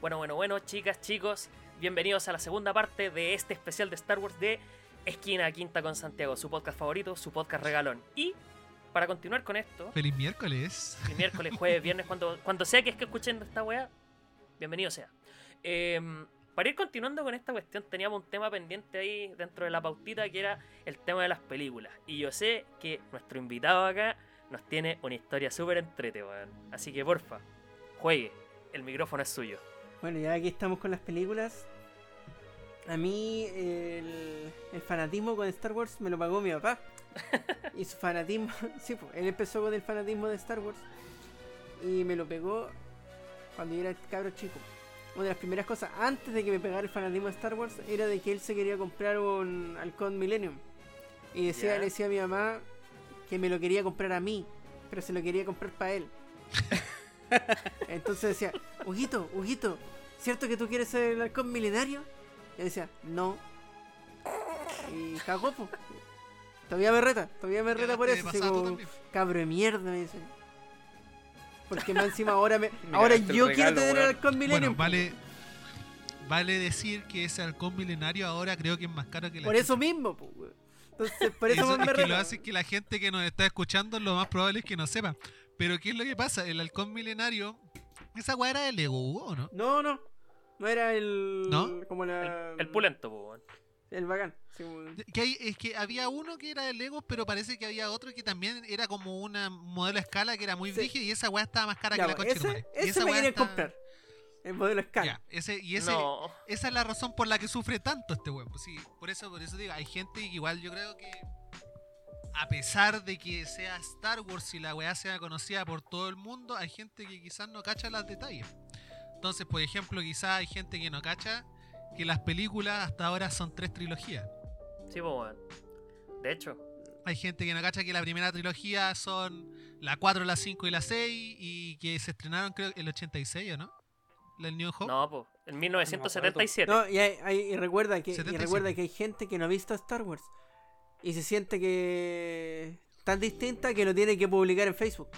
Bueno, bueno, bueno, chicas, chicos, bienvenidos a la segunda parte de este especial de Star Wars de Esquina Quinta con Santiago, su podcast favorito, su podcast regalón. Y para continuar con esto, Feliz miércoles. el miércoles, jueves, viernes, cuando, cuando sea que esté escuchando esta weá, bienvenido sea. Eh, para ir continuando con esta cuestión, teníamos un tema pendiente ahí dentro de la pautita que era el tema de las películas. Y yo sé que nuestro invitado acá nos tiene una historia súper entrete, weón. Así que porfa, juegue, el micrófono es suyo. Bueno, ya aquí estamos con las películas. A mí el, el fanatismo con Star Wars me lo pagó mi papá. y su fanatismo, sí, pues, él empezó con el fanatismo de Star Wars y me lo pegó cuando yo era cabro chico. Una de las primeras cosas antes de que me pegara el fanatismo de Star Wars era de que él se quería comprar un Halcón Millennium. Y decía, le decía a mi mamá que me lo quería comprar a mí, pero se lo quería comprar para él. Entonces decía, Huguito, Huguito, ¿cierto que tú quieres ser el halcón milenario? Y él decía, no. Y cagó, po. Todavía me reta, todavía me reta por eso. así como, cabro de mierda, me dice. Porque más encima ahora me, Me ahora yo quiero tener el halcón milenio. Bueno, vale, vale decir que ese halcón milenario ahora creo que es más caro que la por eso mismo, po, weón. Entonces, por eso, Eso me es que lo hace que la gente que nos está escuchando lo más probable es que no sepa. Pero ¿qué es lo que pasa? El halcón milenario, esa weá era de Lego, ¿o no? No, no. No era el. ¿No? Como la. El, el pulento, weón. El bacán. sí, como- Que hay- es que había uno que era de Lego, pero parece que había otro que también era como una modelo a escala que era muy Sí. y esa weá estaba más cara Ya, que la tu ese. Y ese esa me quería está- comprar. El modelo escala. Ya, ese, y ese, No, esa es la razón por la que sufre tanto este weón. Pues sí, por eso, por eso digo, hay gente que igual yo creo que a pesar de que sea Star Wars y la weá sea conocida por todo el mundo, hay gente que quizás no cacha los detalles. Entonces, por ejemplo, quizás hay gente que no cacha que las películas hasta ahora son tres trilogías. sí, po, weón. De hecho, Hay gente que no cacha que la primera trilogía son la 4, la 5 y la 6 y que se estrenaron creo el 86, ¿o no? La New Hope. no, po, en 1977. No, y, hay- hay- y recuerda que, y 77. recuerda que hay gente que no ha visto Star Wars y se siente que tan distinta que lo tiene que publicar en Facebook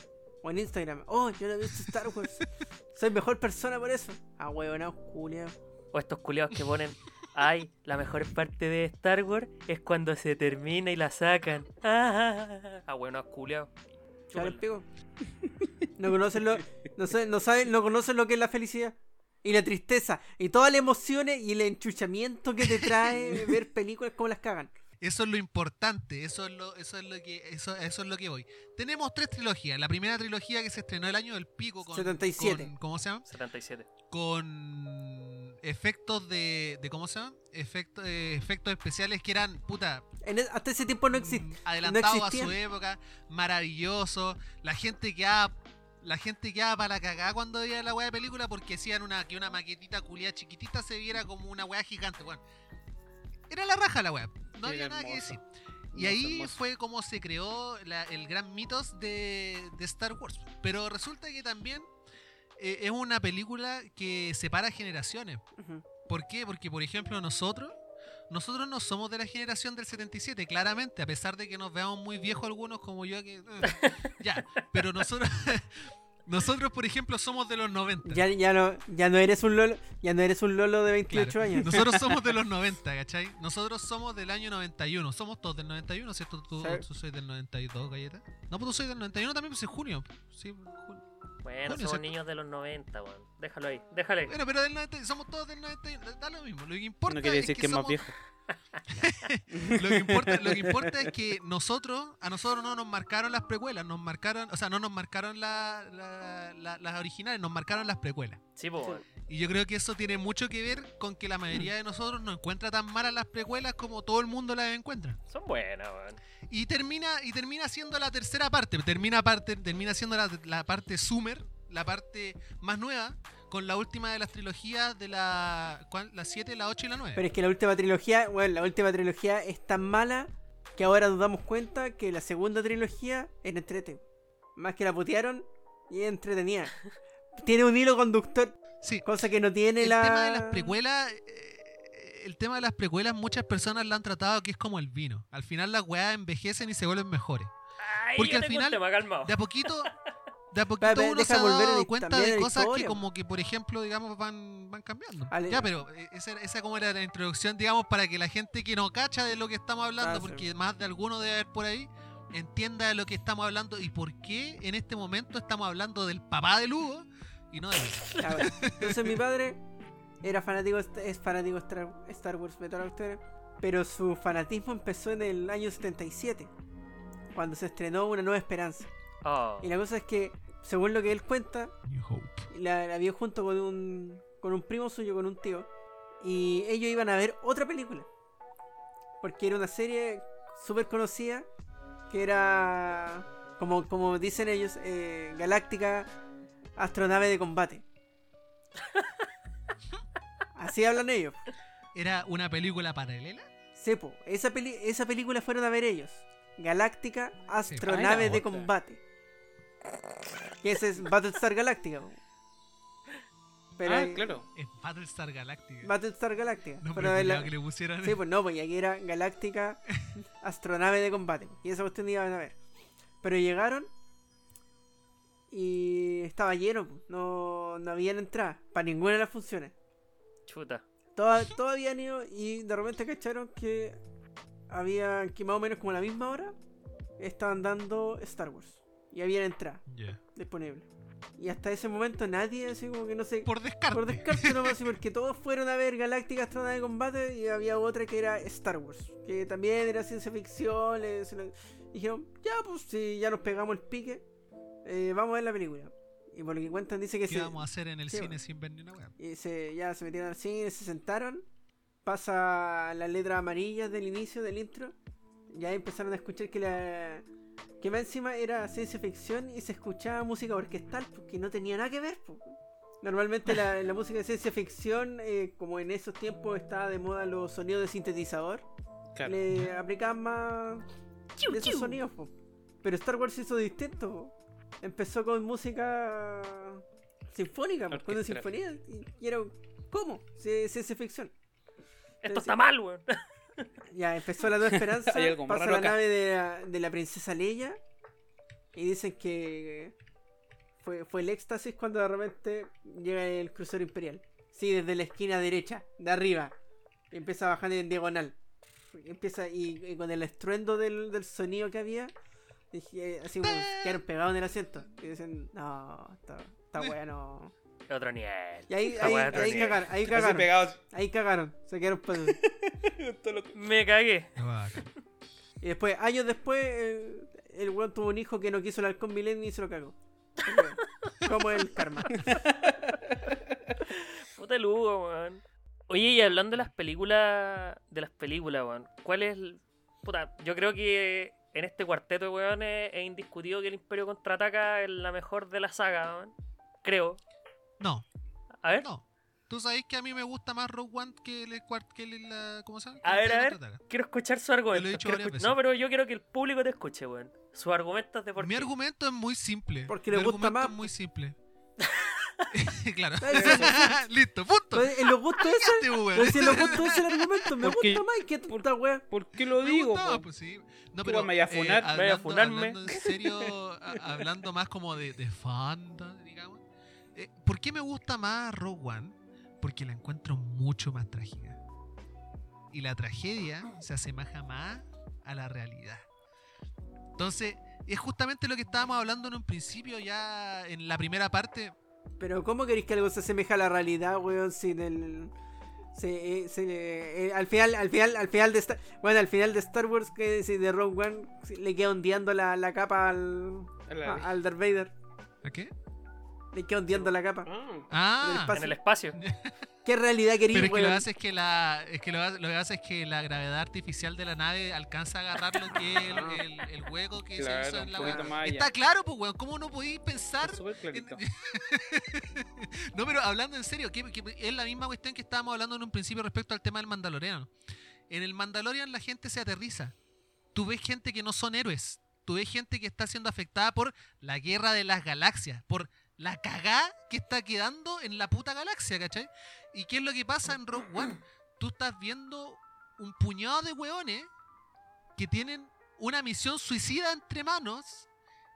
o en Instagram. Oh, yo no he visto Star Wars. Soy mejor persona por eso. Ah, huevona, Julia. O estos culiados que ponen, ay, la mejor parte de Star Wars es cuando se termina y la sacan. Ah, ah bueno, culiados. No conocen lo, no, saben, no saben, no conocen lo que es la felicidad y la tristeza y todas las emociones y el enchuchamiento que te trae ver películas como las cagan. Eso es lo importante, eso es lo, eso es lo que, eso, eso es lo que voy. Tenemos tres trilogías. La primera trilogía que se estrenó el año del pico con, 77. con- ¿cómo se llama? 77. Con efectos de, de ¿cómo se llama? Efectos, eh, efectos especiales que eran, puta, En e- hasta ese tiempo no existe. mm, adelantado a su época, maravilloso. La gente quedaba, la gente quedaba para la cagada cuando veía la weá de película porque hacían una, que una maquetita culia chiquitita se viera como una weá gigante, weón. Era la raja la weá, no había nada que decir. Y ahí fue como se creó la- el gran mitos de, de Star Wars. Pero resulta que también eh, es una película que separa generaciones. ¿Por qué? Porque, por ejemplo, nosotros, nosotros no somos de la generación del 77, claramente, a pesar de que nos veamos muy viejos algunos como yo, que... eh, ya, pero nosotros, nosotros, por ejemplo, somos de los 90. Ya, ya no, ya no eres un lolo, ya no eres un lolo de 28 Claro. años. Nosotros somos de los 90, ¿cachai? Nosotros somos del año 91. Somos todos del 91, ¿cierto? Tú, Sí. tú soy del 92, galleta. No, pues tú soy del 91 también, pues es junio. Sí, junio. Bueno, somos ¿cierto? niños de los 90, weón. Déjalo ahí, déjalo ahí. Bueno, pero del 90, somos todos del 91. Da lo mismo. Lo que importa No quiere es decir que, que es más viejo. lo que importa, lo que importa es que nosotros, a nosotros no nos marcaron las precuelas, nos marcaron, o sea, no nos marcaron la- la- la- las originales, nos marcaron las precuelas. Sí, po. Y yo creo que eso tiene mucho que ver con que la mayoría de nosotros no encuentra tan malas las precuelas como todo el mundo las encuentra. Son buenas, weón. Y termina, y termina siendo la tercera parte, termina parte, termina siendo la, la parte Summer, la parte más nueva, con la última de las trilogías de la ¿cuál? la 7, la 8 y la 9. Pero es que la última trilogía, bueno, la última trilogía es tan mala que ahora nos damos cuenta que la segunda trilogía es entrete. Más que la putearon y es entretenida. Tiene un hilo conductor, sí, cosa que no tiene el la. tema de las precuelas eh, el tema de las precuelas muchas personas la han tratado que es como el vino al final las weas envejecen y se vuelven mejores Ay, Porque al final- tema, de a poquito de a poquito Espera, uno deja se ha dado cuenta de cosas que como que, por ejemplo, digamos, van, van cambiando. Ale- Ya, pero eh, esa, esa como era la introducción, digamos, para que la gente que no cacha de lo que estamos hablando, Ah, sí. porque más de alguno debe haber por ahí, entienda de lo que estamos hablando y por qué en este momento estamos hablando del papá de Lugo y no de mí. Ya, bueno. Entonces mi padre era fanático, es fanático de Star, Star Wars historia, pero su fanatismo empezó en el año 77, cuando se estrenó Una Nueva Esperanza. Oh. Y la cosa es que, según lo que él cuenta, la, la vio junto con un, con un primo suyo, con un tío, y ellos iban a ver otra película. Porque era una serie súper conocida, que era, como, como dicen ellos, eh, Galáctica Astronave de Combate. Así hablan ellos. ¿Era una película paralela? Sepo, esa, peli- esa película fueron a ver ellos. Galáctica Astronave de. Combate. Que ese es Battlestar Galactica. po. Pero ah, hay- claro. Es Battlestar Galactica. Battlestar Galactica. no, pero pero la- que le pusieran. Sí, pues no, pues aquí era Galáctica Astronave de Combate. Y esa cuestión iban a ver. Pero llegaron y estaba lleno, pues, no, no habían entrada para ninguna de las funciones. Chuta. Todas, todos habían ido y de repente cacharon que había que más o menos como a la misma hora estaban dando Star Wars. Y habían entrada Ya. Disponible. Y hasta ese momento nadie, así como que no sé. Por descarte. Por descarte nomás, porque todos fueron a ver Galáctica Astronave de Combate y había otra que era Star Wars, que también era ciencia ficción. le- se lo- y dijeron, ya pues si ya nos pegamos el pique, eh, vamos a ver la película. Y por lo que cuentan dice que ¿Qué se, vamos a hacer en el sí, cine bueno. sin ver ni una wea? y se, ya se metieron al cine, se sentaron, pasa las letras amarillas del inicio del intro, y ahí empezaron a escuchar que la que más encima era ciencia ficción y se escuchaba música orquestal porque no tenía nada que ver. po. Normalmente la, la música de ciencia ficción, eh, como en esos tiempos estaba de moda los sonidos de sintetizador, claro. le aplicaban más de esos sonidos. po. Pero Star Wars hizo distinto. po. Empezó con música sinfónica, po, con una sinfonía. Y, y era, ¿cómo? Ciencia ficción. Esto está mal, weón. Ya empezó la nueva esperanza. Pasa la acá. nave de la, de la princesa Leia. Y dicen que fue, fue el éxtasis cuando de repente llega el crucero imperial. Sí, desde la esquina derecha, de arriba. Empieza a bajar en diagonal. Y empieza y, y con el estruendo del, del sonido que había, dije, así como quedaron pegados en el asiento. Y dicen, no, esta, esta wea no. Otro nivel. Y ahí, ahí, nivel. cagaron, ahí cagaron. pegados. Ahí cagaron. Se quedaron lo- Me cagué. Y después, años después, eh, el weón tuvo un hijo que no quiso el halcón milenio y se lo cagó. Como el karma. Puta Lugo, weón. Oye, y hablando de las películas. De las películas, weón. ¿Cuál es. el- Puta, yo creo que en este cuarteto de weones es indiscutido que el Imperio contraataca es la mejor de la saga, weón. Creo. No, A ver. no. Tú sabes que a mí me gusta más Rogue One que el, que el- la, ¿cómo se llama? A el ver, a ver. Quiero escuchar su argumento. He Quiero escu- veces. No, pero yo quiero que el público te escuche, weón. Sus argumentos de por Mi argumento es muy simple. Porque Mi le gusta argumento más. es muy simple. claro. Listo, punto. En los gustos ese, Cállate, weón. pero si en los gustos ese el argumento, me Porque- gusta más que esta wea. ¿Por qué lo Me digo? gustaba, po? pues sí. No, ¿Qué pero me vaya a eh, funar? ¿Me vaya a hablando, funarme? hablando en serio, a- hablando más como de, de fandom, digamos. Eh, ¿Por qué me gusta más Rogue One? Porque la encuentro mucho más trágica. Y la tragedia se asemeja más a la realidad. Entonces, es justamente lo que estábamos hablando en un principio, ya en la primera parte. Pero ¿cómo queréis que algo se asemeja a la realidad, weón? Sin el... Se, eh, se- eh, al final, al final, al final de Star, bueno, al final de Star Wars que de Rogue One le queda ondeando la, la capa al, a- al Darth Vader. ¿A qué? Le queda ondeando la capa. Ah, En el Ah, espacio. En el espacio. ¿Qué realidad queréis, Pero es que lo que hace es que la es que lo, lo que hace es que la gravedad artificial de la nave alcanza a agarrar lo que es el, el- el hueco que se hizo en la allá. Está claro, pues weón, ¿cómo no podéis pensar? en- no, pero hablando en serio, que, que es la misma cuestión que estábamos hablando en un principio respecto al tema del Mandaloriano. En el Mandalorian la gente se aterriza. Tú ves gente que no son héroes. Tú ves gente que está siendo afectada por la guerra de las galaxias, por la cagá que está quedando en la puta galaxia, ¿cachai? ¿Y qué es lo que pasa en Rogue One? Tú estás viendo un puñado de hueones que tienen una misión suicida entre manos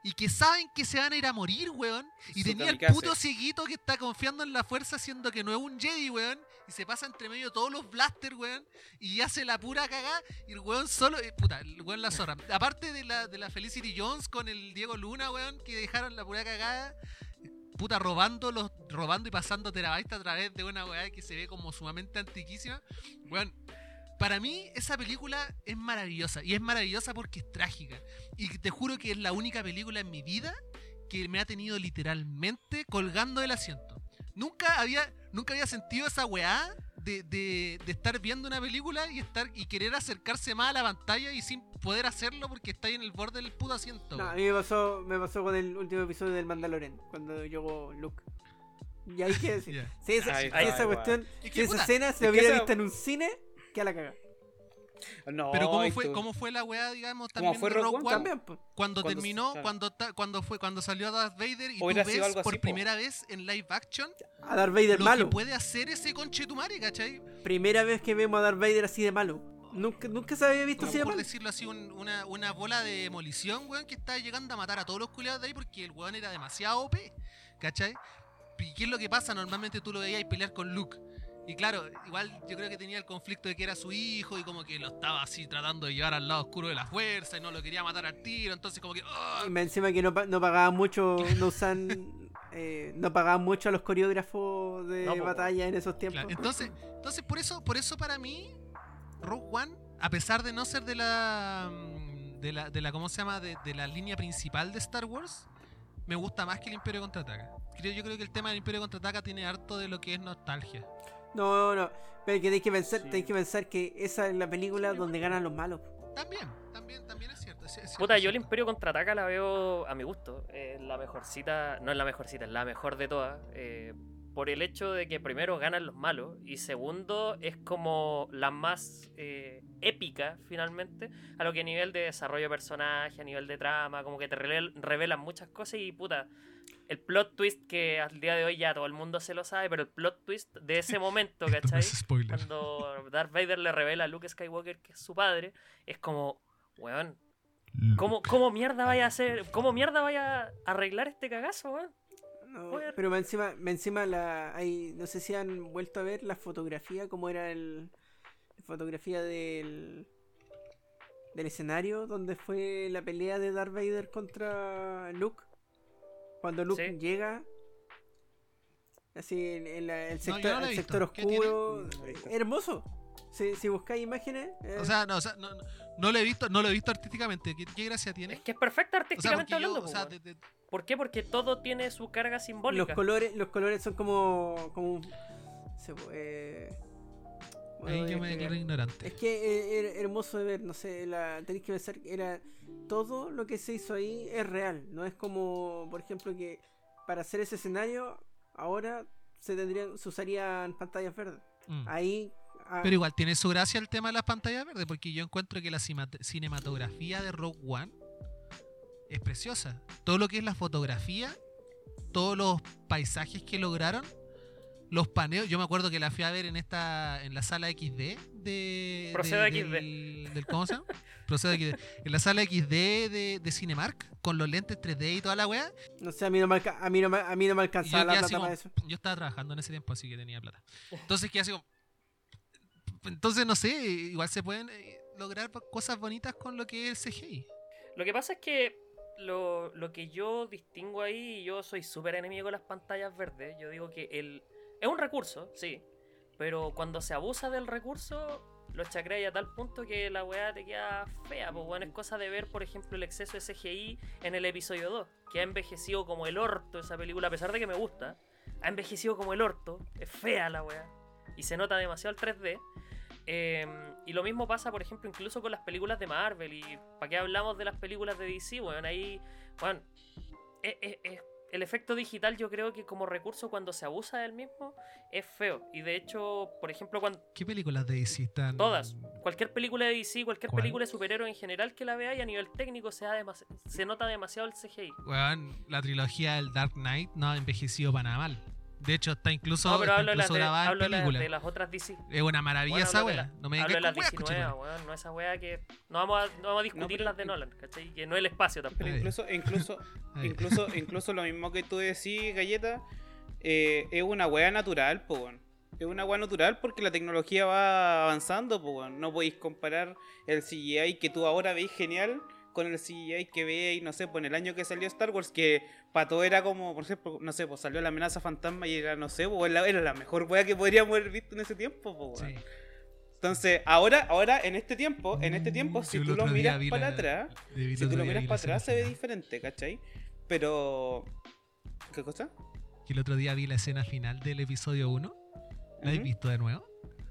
y que saben que se van a ir a morir, weón. Y Su tenía el puto cieguito que está confiando en la fuerza, siendo que no es un Jedi, weón. Y se pasa entre medio todos los blasters, weón. Y hace la pura cagada. Y el weón solo. eh, puta, el weón la zorra. Aparte de la, de la Felicity Jones con el Diego Luna, weón, que dejaron la pura cagada. Puta, robando, los, robando y pasando terabytes a través de una weá que se ve como sumamente antiquísima. Weón, para mí esa película es maravillosa. Y es maravillosa porque es trágica. Y te juro que es la única película en mi vida que me ha tenido literalmente colgando del asiento. Nunca había, nunca había sentido esa weá de, de- de estar viendo una película y estar y querer acercarse más a la pantalla y sin poder hacerlo porque está ahí en el borde del puto asiento. No, a mí me pasó, me pasó con el último episodio del Mandalorian, cuando llegó Luke. Y ahí que decir. Ya. Sí, esa, está, esa cuestión, Es que, si esa puta, escena se hubiera visto en un cine, que a la caga. No, Pero cómo fue, cómo fue la weá, digamos, ¿Cómo también fue Rogue One? One? También, pues. Cuando, Cuando- terminó, claro. cuando, ta- cuando fue, cuando salió Darth Vader y tú ves por así, po. primera vez en live action A Darth Vader lo malo. que puede hacer ese conchetumare, ¿cachai? Primera vez que vemos a Darth Vader así de malo. Nunca, nunca se había visto Como así de por malo. decirlo así, un- una, una bola de demolición, weón, que está llegando a matar a todos los culiados de ahí porque el weón era demasiado OP, ¿cachai? ¿Y qué es lo que pasa? Normalmente tú lo veías pelear con Luke. Y claro, igual yo creo que tenía el conflicto de que era su hijo y como que lo estaba así tratando de llevar al lado oscuro de la fuerza y no lo quería matar al tiro, entonces como que... Y más encima que no, no pagaban mucho, no usan, eh, no pagaban mucho a los coreógrafos de No, batalla en esos tiempos. Claro, entonces, entonces por eso, por eso para mí, Rogue One, a pesar de no ser de la mm, de la, de la ¿cómo se llama? De, de la línea principal de Star Wars, me gusta más que el Imperio Contraataca. Creo, yo creo que el tema del Imperio Contraataca tiene harto de lo que es nostalgia. No, no, pero que tenéis que pensar, Sí. tenéis que pensar que esa es la película donde ganan los malos. También, también, también es cierto. es- es cierto, Puta, es yo el. Imperio contraataca la veo a mi gusto. Es la mejorcita, no es la mejorcita, es la mejor de todas. eh, por el hecho de que primero ganan los malos y segundo es como la más eh, épica finalmente a lo que a nivel de desarrollo de personaje, a nivel de trama, como que te revel- revelan muchas cosas y puta, el plot twist que al día de hoy ya todo el mundo se lo sabe, pero el plot twist de ese momento, ¿cachai? es spoiler. Cuando Darth Vader le revela a Luke Skywalker que es su padre, es como, weón, ¿Cómo, ¿Cómo mierda vaya a hacer? ¿Cómo mierda vaya a arreglar este cagazo, weón? No, pero más encima, encima la, hay, no sé si han vuelto a ver la fotografía, cómo era el la fotografía del del escenario donde fue la pelea de Darth Vader contra Luke. Cuando Luke Sí. llega, así en, en la- el sector, no el sector oscuro, hermoso. Si, si buscáis imágenes, eh, O sea, no, o sea, no, no, no lo he visto, no lo he visto artísticamente. ¿Qué, qué gracia tiene? Es que es perfecta O sea, artísticamente yo, hablando, o sea, weón. de- de- ¿Por qué? Porque todo tiene su carga los simbólica. colores, los colores son como, como se- eh, ¿cómo lo ahí yo me declaro ignorante. Es que eh, era hermoso de ver, no sé, la, tenéis que pensar que era todo lo que se hizo ahí es real, no es como, por ejemplo, que para hacer ese escenario ahora se tendrían, se usarían pantallas verdes. Mm. Ahí ah, Pero igual tiene su gracia el tema de las pantallas verdes, porque yo encuentro que la cinematografía de Rogue One es preciosa. Todo lo que es la fotografía, todos los paisajes que lograron, los paneos. Yo me acuerdo que la fui a ver en esta, en la sala XD de. Proceda de- XD. Del, del- ¿Cómo se llama? Proceda XD. En la sala XD de, de Cinemark, con los lentes 3D y toda la weá. no sé, a mí no me, alca- a mí no me, a mí no me alcanzaba yo, la plata así para eso. yo estaba trabajando en ese tiempo, así que tenía plata. Entonces, ¿qué así como. Entonces, no sé, igual se pueden eh, lograr cosas bonitas con lo que es el CGI. Lo que pasa es que lo, lo que yo distingo ahí, y yo soy súper enemigo con las pantallas verdes. Yo digo que el es un recurso, sí. Pero cuando se abusa del recurso, lo chacrea a tal punto que la weá te queda fea. Pues bueno, es cosa de ver, por ejemplo, el exceso de CGI en el episodio 2, que ha envejecido como el orto esa película, a pesar de que me gusta. Ha envejecido como el orto, es fea la weá. Y se nota demasiado el 3D. Eh, y lo mismo pasa, por ejemplo, incluso con las películas de Marvel. ¿Y para qué hablamos de las películas de DC? Bueno, ahí, bueno, es- es- el efecto digital yo creo que como recurso cuando se abusa del mismo es feo. Y de hecho, por ejemplo, cuando ¿Qué películas de DC están? todas, cualquier película de DC, cualquier ¿Cuál? película de superhéroe en general que la vea y a nivel técnico se, da se nota demasiado el CGI. La trilogía del Dark Knight no ha envejecido para nada mal. De hecho, está incluso, No, pero está hablo de las, incluso de, grabada en hablo de las- película. de las otras DC. Es una maravilla Bueno, esa wea. la- No me hablo digas nuevas, weón. No esa wea que. No vamos a, no vamos a discutir pero- las de Nolan, ¿cachai? Que no es el espacio Pero tampoco. Ahí. incluso, incluso, incluso, incluso lo mismo que tú decís, Galleta, eh, es una wea natural, po, weón. Es una wea natural porque la tecnología va avanzando, po, weón. No podéis comparar el CGI que tú ahora veis genial con el CGI que veis, no sé, pues en el año que salió Star Wars, que para todo era como, por ejemplo, no sé, pues salió la amenaza fantasma y era, no sé, pues, era, la mejor wea que podríamos haber visto en ese tiempo, po, weón. Sí. Entonces, ahora, ahora, en este tiempo, en este tiempo, si tú lo miras para la- atrás, si tú lo miras para atrás se ve diferente, ¿cachai? Pero. ¿Qué cosa? Que el otro día vi la escena final del episodio 1. ¿La Ujú. visto de nuevo?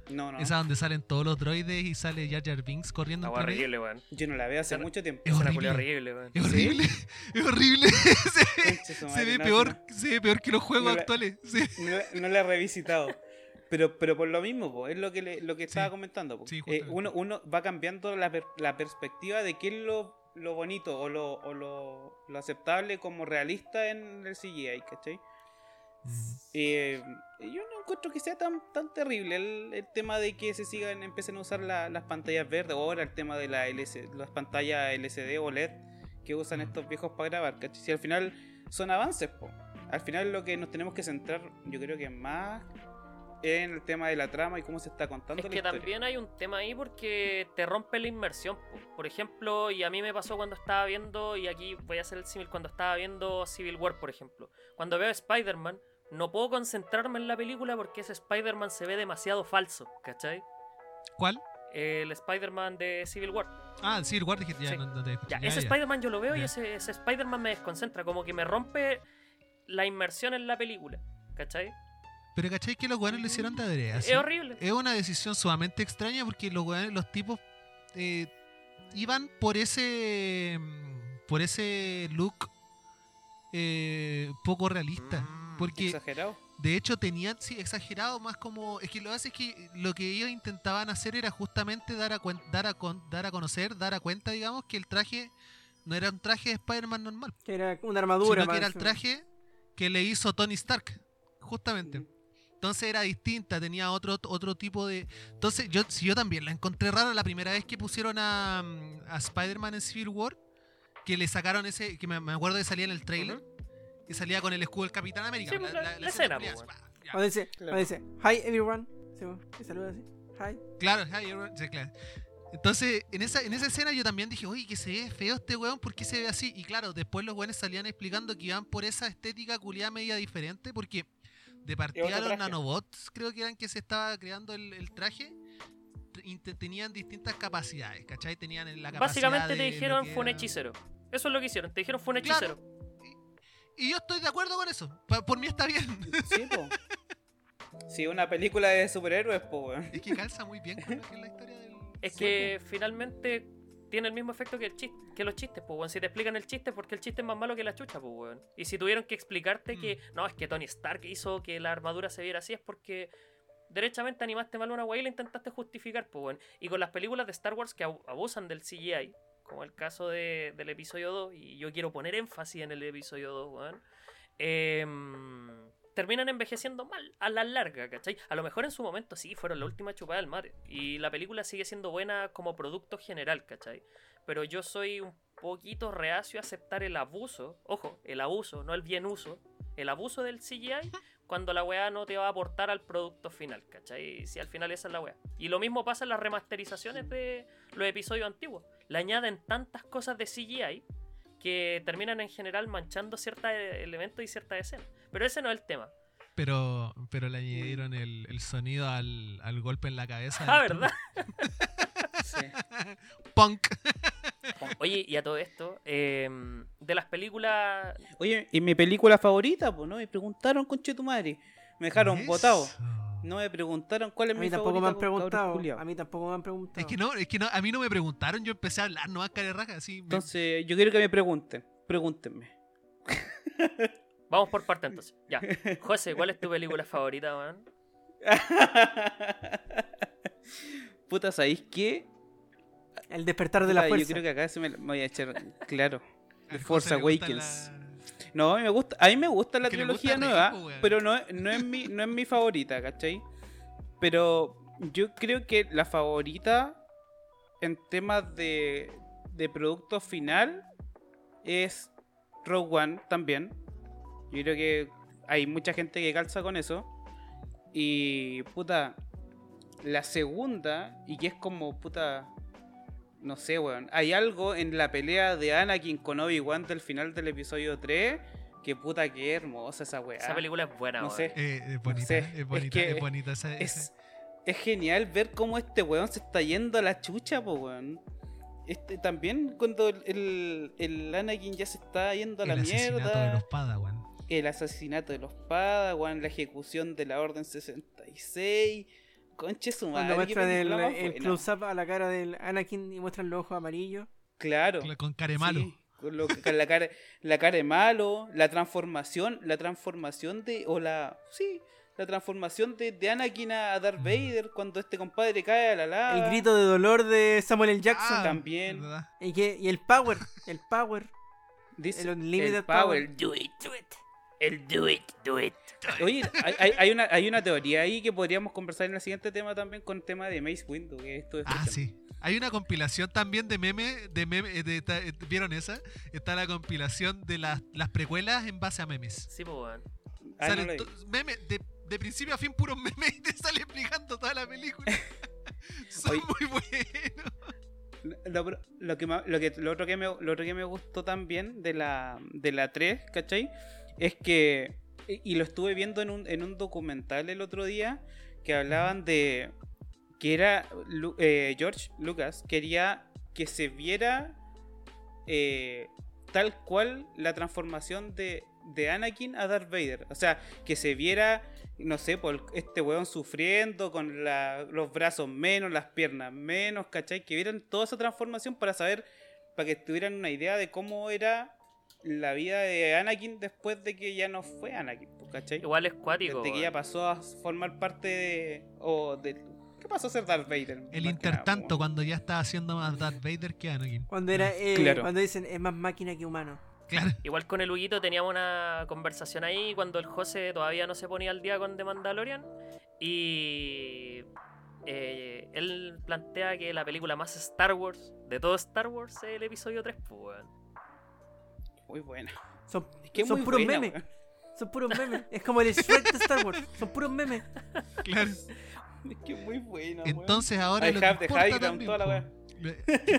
No, no. Esa donde salen todos los droides y sale Jar Jar Binks corriendo medio. horrible, weón. Yo no la veo hace mucho tiempo. Es horrible. horrible, weón. Es ¿Sí? horrible, es horrible. se, su se madre, ve no, peor, no- se ve peor que los juegos No la- actuales. sí. No, la- no la he revisitado. Pero, pero por lo mismo, po, es lo que, le- lo que estaba Sí. comentando. Sí, Eh, uno, uno va cambiando la, per- la perspectiva de qué es lo, lo bonito o, lo, o lo, lo aceptable como realista en el CGI, ¿cachai? Mm. Eh, yo no encuentro que sea tan, tan terrible el, el tema de que se sigan, empiecen a usar la- las pantallas verdes o ahora el tema de la LC las pantallas LCD o LED que usan estos viejos para grabar, ¿cachai? Si al final son avances, po. Al final lo que nos tenemos que centrar, yo creo que más en el tema de la trama y cómo se está contando Es la que historia. también hay un tema ahí porque te rompe la inmersión. po. Por ejemplo, y a mí me pasó cuando estaba viendo, y aquí voy a hacer el símil, cuando estaba viendo Civil War, por ejemplo. Cuando veo Spider-Man, no puedo concentrarme en la película porque ese Spider-Man se ve demasiado falso, ¿cachai? ¿Cuál? El Spider-Man de Civil War. Ah, el guardia dije, ya Sí. no, no te. Ya, Ya, ese. Spider-Man yo lo veo y ese, ese Spider-Man me desconcentra, como que me rompe la inmersión en la película, ¿cachai? Pero ¿cachai que los weones lo hicieron de adrede? Es horrible. Es una decisión sumamente extraña porque los weones, los tipos eh, iban por ese mm, por ese look eh, poco realista. Mm, Porque Exagerado. de hecho tenían, sí, exagerado, más como. Es que lo hace es que lo que ellos intentaban hacer era justamente dar a, cuen- dar a, con- dar a conocer, dar a cuenta, digamos, que el traje no era un traje de Spider-Man normal, Que era una armadura. sino que era el traje que le hizo Tony Stark, justamente. Entonces era distinta, tenía otro, otro tipo de... Entonces yo, si yo también la encontré rara la primera vez que pusieron a, mm, a Spider-Man en Civil War, que le sacaron ese, que me, me acuerdo que salía en el trailer, que salía con el escudo del Capitán América. Sí, la- la escena, pues. Cuando dice, Claro. cuando dice, hi everyone. Sí, bueno, que saluda así. Hi. Claro, hi, everyone. Sí, claro. Entonces, en esa, en esa escena yo también dije, oye, que se ve feo este weón, ¿por qué se ve así? Y claro, después los weones salían explicando que iban por esa estética culiada media diferente, porque de partida los nanobots, creo que eran que se estaba creando el, el traje, tenían distintas capacidades, ¿cachai? Tenían la capacidad Básicamente de te dijeron fue un hechicero. Eso es lo que hicieron, te dijeron fue un Claro. Y yo estoy de acuerdo con eso, por mí está bien. Sí, po. Sí, una película de superhéroes, po, weón. es que calza muy bien con lo que es la historia del... Es Sí, que finalmente tiene el mismo efecto que, el chiste, que los chistes, pues, weón. Si te explican el chiste, porque el chiste es más malo que la chucha, pues, weón. Y si tuvieron que explicarte que, Mm. no, es que Tony Stark hizo que la armadura se viera así, es porque derechamente animaste mal una weá y la intentaste justificar, pues, weón. Y con las películas de Star Wars que abu- abusan del CGI, como el caso de- del episodio 2, y yo quiero poner énfasis en el episodio 2, weón. em, terminan envejeciendo mal a la larga, ¿cachai? A lo mejor en su momento sí fueron la última chupada del mate. Y la película sigue siendo buena como producto general, ¿cachai? Pero yo soy un poquito reacio a aceptar el abuso, ojo, el abuso, no el bien uso, el abuso del CGI cuando la weá no te va a aportar al producto final, ¿cachai? Si al final esa es la weá. Y lo mismo pasa en las remasterizaciones de los episodios antiguos. Le añaden tantas cosas de CGI que terminan en general manchando ciertos elementos y ciertas escenas. Pero ese no es el tema. Pero, pero le añadieron el, el sonido al, al golpe en la cabeza. Ah, ¿verdad? Sí. Punk. Oye, y a todo esto, eh, de las películas... Oye, ¿y mi película favorita? Pues no me preguntaron, conche tu madre. Me dejaron Eso. botado. No me preguntaron cuál es A mi mí tampoco favorita. me han cabros preguntado. A mí tampoco me han preguntado. Es que no, es que no, a mí no me preguntaron, yo empecé a hablar, no a raja, así. me- Entonces, yo quiero que me pregunten. Pregúntenme. Vamos por parte entonces. Ya. José, ¿cuál es tu película favorita, weón? Puta, ¿sabéis qué? El despertar de la fuerza. Yo creo que acá se me, me voy a echar. Claro. The Force Awakens. la- No, a mí me gusta, a mí me gusta la trilogía gusta nueva, pero no, no, es mi, no es mi favorita, ¿cachai? Pero yo creo que la favorita en temas de, de producto final es Rogue One también. Yo creo que hay mucha gente que calza con eso. Y puta, la segunda, y que es como puta, no sé, weón. Hay algo en la pelea de Anakin con Obi-Wan del final del episodio 3 que puta que hermosa esa weá. Esa película es buena, No weón. sé. Eh, es bonita, sé, es es bonita, que es bonita esa, Es, esa- es genial ver cómo este weón se está yendo a la chucha, po weón. Este, también cuando el, el, el Anakin ya se está yendo a el la asesinato mierda. de los Padawan. El asesinato de los Padawan, la ejecución de la Orden 66. Conche su Cuando madre. qué muestran el, el close-up a la cara del Anakin y muestran los ojos amarillos. Claro. Con cara de malo. Sí, con lo que- con la cara, la cara de malo, la transformación, la transformación de, o la, sí, la transformación de, de Anakin a Darth Vader cuando este compadre cae a la lava. El grito de dolor de Samuel L. Jackson. Ah, también. Y, que, y el power. El power. Dice el el, Unlimited power. Power. do it, do it. El do it, do it. Oye, hay, hay- hay una, hay una teoría ahí que podríamos conversar en el siguiente tema también con el tema de Mace Windu, que esto Ah, sí. Hay una compilación también de memes, de meme, eh, de- eh, ¿vieron esa? Está la compilación de las, las precuelas en base a memes. Sí, pues, weón. Ah, no Salen memes de, de principio a fin puros memes y te sale explicando toda la película. Son Oye. muy buenos. Lo, lo que, lo, que, lo, otro que me, lo otro que me gustó también de la, de la 3, ¿cachai? Es que, y lo estuve viendo en un, en un documental el otro día, que hablaban de que era eh, George Lucas, quería que se viera eh, tal cual la transformación de, de Anakin a Darth Vader. O sea, que se viera, no sé, por este weón sufriendo con la- los brazos menos, las piernas menos, ¿cachai? Que vieran toda esa transformación para saber, para que tuvieran una idea de cómo era la vida de Anakin después de que ya no fue Anakin, pues, ¿cachai? Igual es cuático. Desde que ya pasó a formar parte de... o de ¿Qué pasó a ser Darth Vader? El intertanto, cuando ya estaba haciendo más Darth Vader que Anakin. Cuando era eh, Claro. cuando dicen es más máquina que humano. Claro. Igual con el Huguito teníamos una conversación ahí cuando el José todavía no se ponía al día con The Mandalorian. Y eh, él plantea que la película más Star Wars de todo Star Wars es el episodio 3, pues. Muy buena. Son, Es que es son muy puros buena, memes. weón. Son puros memes. Es como el Shrek de Star Wars. Son puros memes. claro. Es que muy buena, weón. Entonces ahora I lo que have the importa también, toda la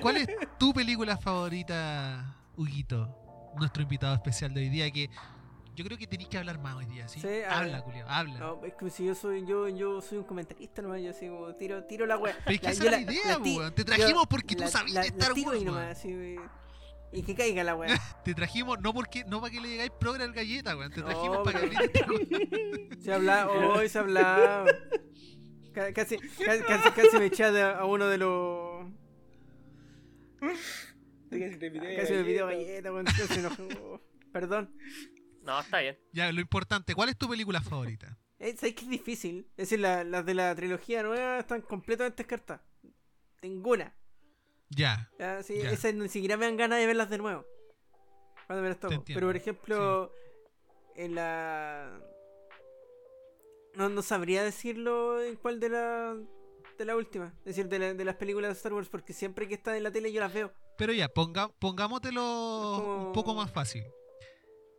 ¿Cuál es tu película favorita, Huguito? Nuestro invitado especial de hoy día que yo creo que tenéis que hablar más hoy día, ¿sí? Sí, habla. Julio, habla. No, es que si yo soy yo, yo soy un comentarista nomás, yo así como tiro, tiro la wea. Pero es que La- esa es la idea, weón. Te yo trajimos porque tú sabías la- de la Star tiro Wars, ahí nomás, weón. Y que caiga la wea. Te trajimos no porque no para que le digáis progre al galleta, weón. Te No, trajimos para que esta weá. Se habla, hoy se habla. Ca- Casi, casi, casi, casi me eché a uno de los. Casi me pidió galleta, weón, se. Perdón. No, está bien. Ya, lo importante, ¿cuál es tu película favorita? Eh, ¿Sabes que es difícil? Es decir, la- las de la trilogía nueva están completamente descartadas. Ninguna. Ya. Ya, sí, Ya. esas ni siquiera me dan ganas de verlas de nuevo. Cuando me las Pero por ejemplo, en la. No, no sabría decirlo en cuál de la. De la última. Es decir, de, la- de las películas de Star Wars, porque siempre que están en la tele yo las veo. Pero ya, ponga, pongámoslo Como- un poco más fácil.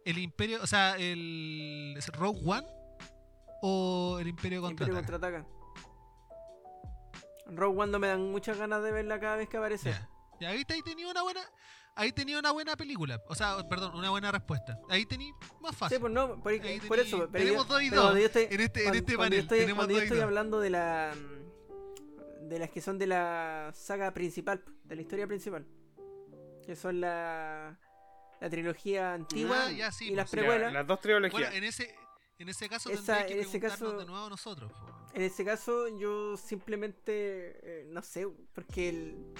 El Imperio, o sea, el ¿es Rogue One o el Imperio Imperio contraataca. Rogue One no me dan muchas ganas de verla cada vez que aparece. Ya. Ya, ahí, ahí tenía una buena, ahí tenía una buena película, o sea, perdón, una buena respuesta. Ahí tenía más Sí, fácil. pues no, por, Ahí por tení- eso. Pero tenemos yo, dos y dos yo estoy, en este, en este cuando panel. estoy, tenemos cuando yo dos y estoy dos. hablando de la de las que son de la saga principal, de la historia principal, que son la la trilogía antigua Ah, ya, sí, y las pues, Ya, precuelas. las dos trilogías. Bueno, en ese, en ese caso Esa- tendría que preguntarnos caso- de nuevo a nosotros. po. En ese caso yo simplemente eh, no sé, porque el,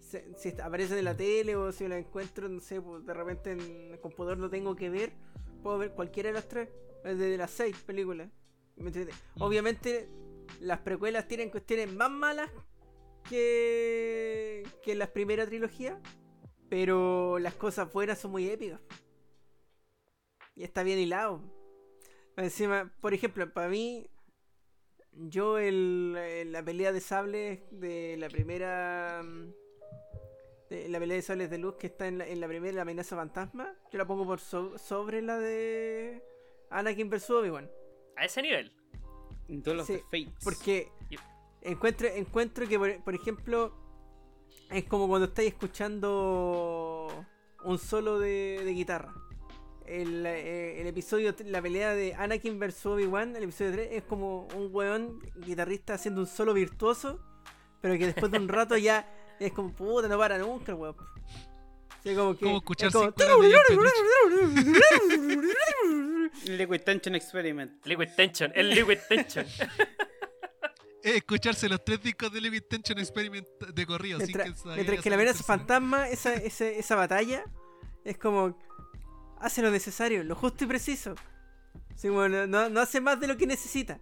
se- si aparecen en la tele o si la encuentro, no sé, pues de repente en el computador no tengo que ver, puedo ver cualquiera de las tres, desde las seis películas. ¿Me entiendes? Mm. Obviamente las precuelas tienen cuestiones más malas que, que las primeras trilogías, pero las cosas fuera son muy épicas. y está bien hilado. Encima, por ejemplo, para mí, yo el, el- la pelea de sables de la primera. mm, de la pelea de sables de luz que está en la, en la primera, la amenaza fantasma, yo la pongo por so- sobre la de Anakin vs Obi-Wan. A ese nivel. Duel of Sí, the Fates. Porque encuentro, encuentro que, por, por ejemplo, es como cuando estáis escuchando un solo de, de guitarra. El, eh, el episodio, la pelea de Anakin vs Obi-Wan, el episodio 3, es como un weón guitarrista haciendo un solo virtuoso, pero que después de un rato ya es como, puta, no para nunca weón. Como que, Como escuchar es como-. Liquid Tension Experiment. Liquid Tension, el Liquid Tension. Es escucharse los tres discos de Liquid Tension Experiment de corrido. sin Mientras, que mientras que la amenaza fantasma, esa, esa, esa batalla, es como. Hace lo necesario, lo justo y preciso. Sí, bueno, no, no hace más de lo que necesita.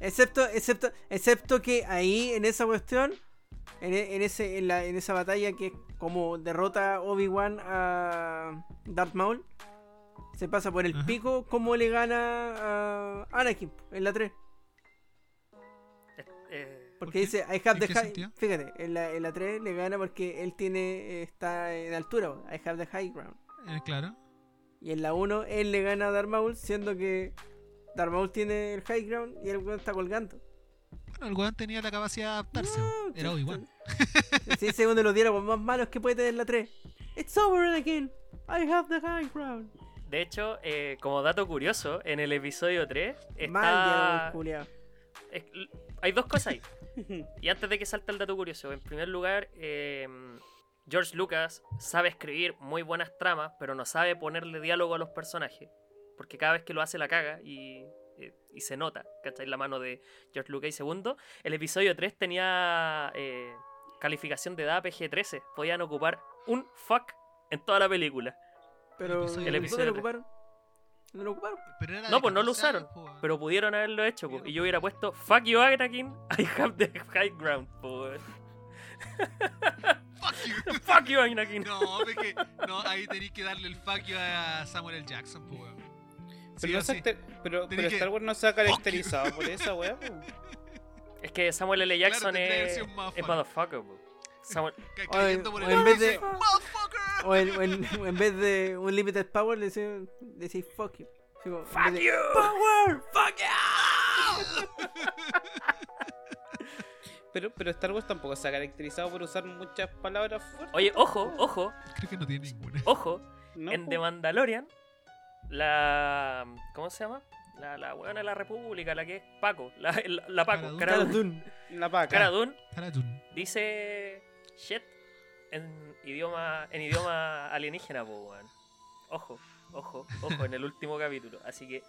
Excepto, excepto, excepto que ahí, en esa cuestión, en, e- en ese, en, la, en esa batalla que es como derrota Obi-Wan a Darth Maul, se pasa por el Ajá. pico como le gana a Anakin en la 3. Eh, Porque qué? dice, I have ¿En the high. sentido? Fíjate, en la, en la 3 le gana porque él tiene está en altura. I have the high ground. Eh, claro. Y en la 1 él le gana a Darth Maul, siendo que Darth Maul tiene el high ground y el weón está colgando. Bueno, el weón tenía la capacidad de adaptarse. No. Era Obi-Wan. Sí, ese es uno de los diálogos más malos que puede tener la 3. It's over Anakin. I have the high ground. de hecho, eh, como dato curioso, en el episodio 3 Mal diálogo, está... culiao. es- hay dos cosas ahí. Y antes de que salte el dato curioso, en primer lugar, eh, George Lucas sabe escribir muy buenas tramas, pero no sabe ponerle diálogo a los personajes. Porque cada vez que lo hace la caga y, eh, y se nota, ¿cachai? La mano de George Lucas. Y segundo, el episodio 3 tenía eh, calificación de edad PG-13. Podían ocupar un fuck en toda la película. Pero episodio- El ¿dónde episodio lo ocuparon? ¿No lo ocuparon? Pero era No, pues no lo 14 años, usaron. po. Pero pudieron haberlo hecho, po. y yo hubiera puesto Fuck you, Anakin. I have the high ground, po. weón. Fuck you. Fuck you, Anakin. No, porque no, ahí tenéis que darle el fuck you a Samuel L. Jackson, pues, weón. Sí Pero, no o se sí. acte- pero, Tenés pero que- Star Wars no se ha caracterizado por esa weá. po. Es que Samuel L. Jackson es, es motherfucker, po. Samuel- Ca- O en- o vez de- en, o en- o en vez de un limited power, le decís, decís fuck you. Fuck de, you. Power! ¡Fuck you! Pero, pero Star Wars tampoco se ha caracterizado por usar muchas palabras fuertes. Oye, ojo, ojo, Creo que no tiene ninguna. ojo. ¿no? en po? The Mandalorian, la. ¿Cómo se llama? La, la buena de la República, la que es Paco. La, la, la Paco, Cara Cara Dune. Dune. Dune. La paca. Cara Dune Taratun. dice shit en idioma, en idioma alienígena, po, weón. Ojo, ojo, ojo, en el último capítulo. Así que,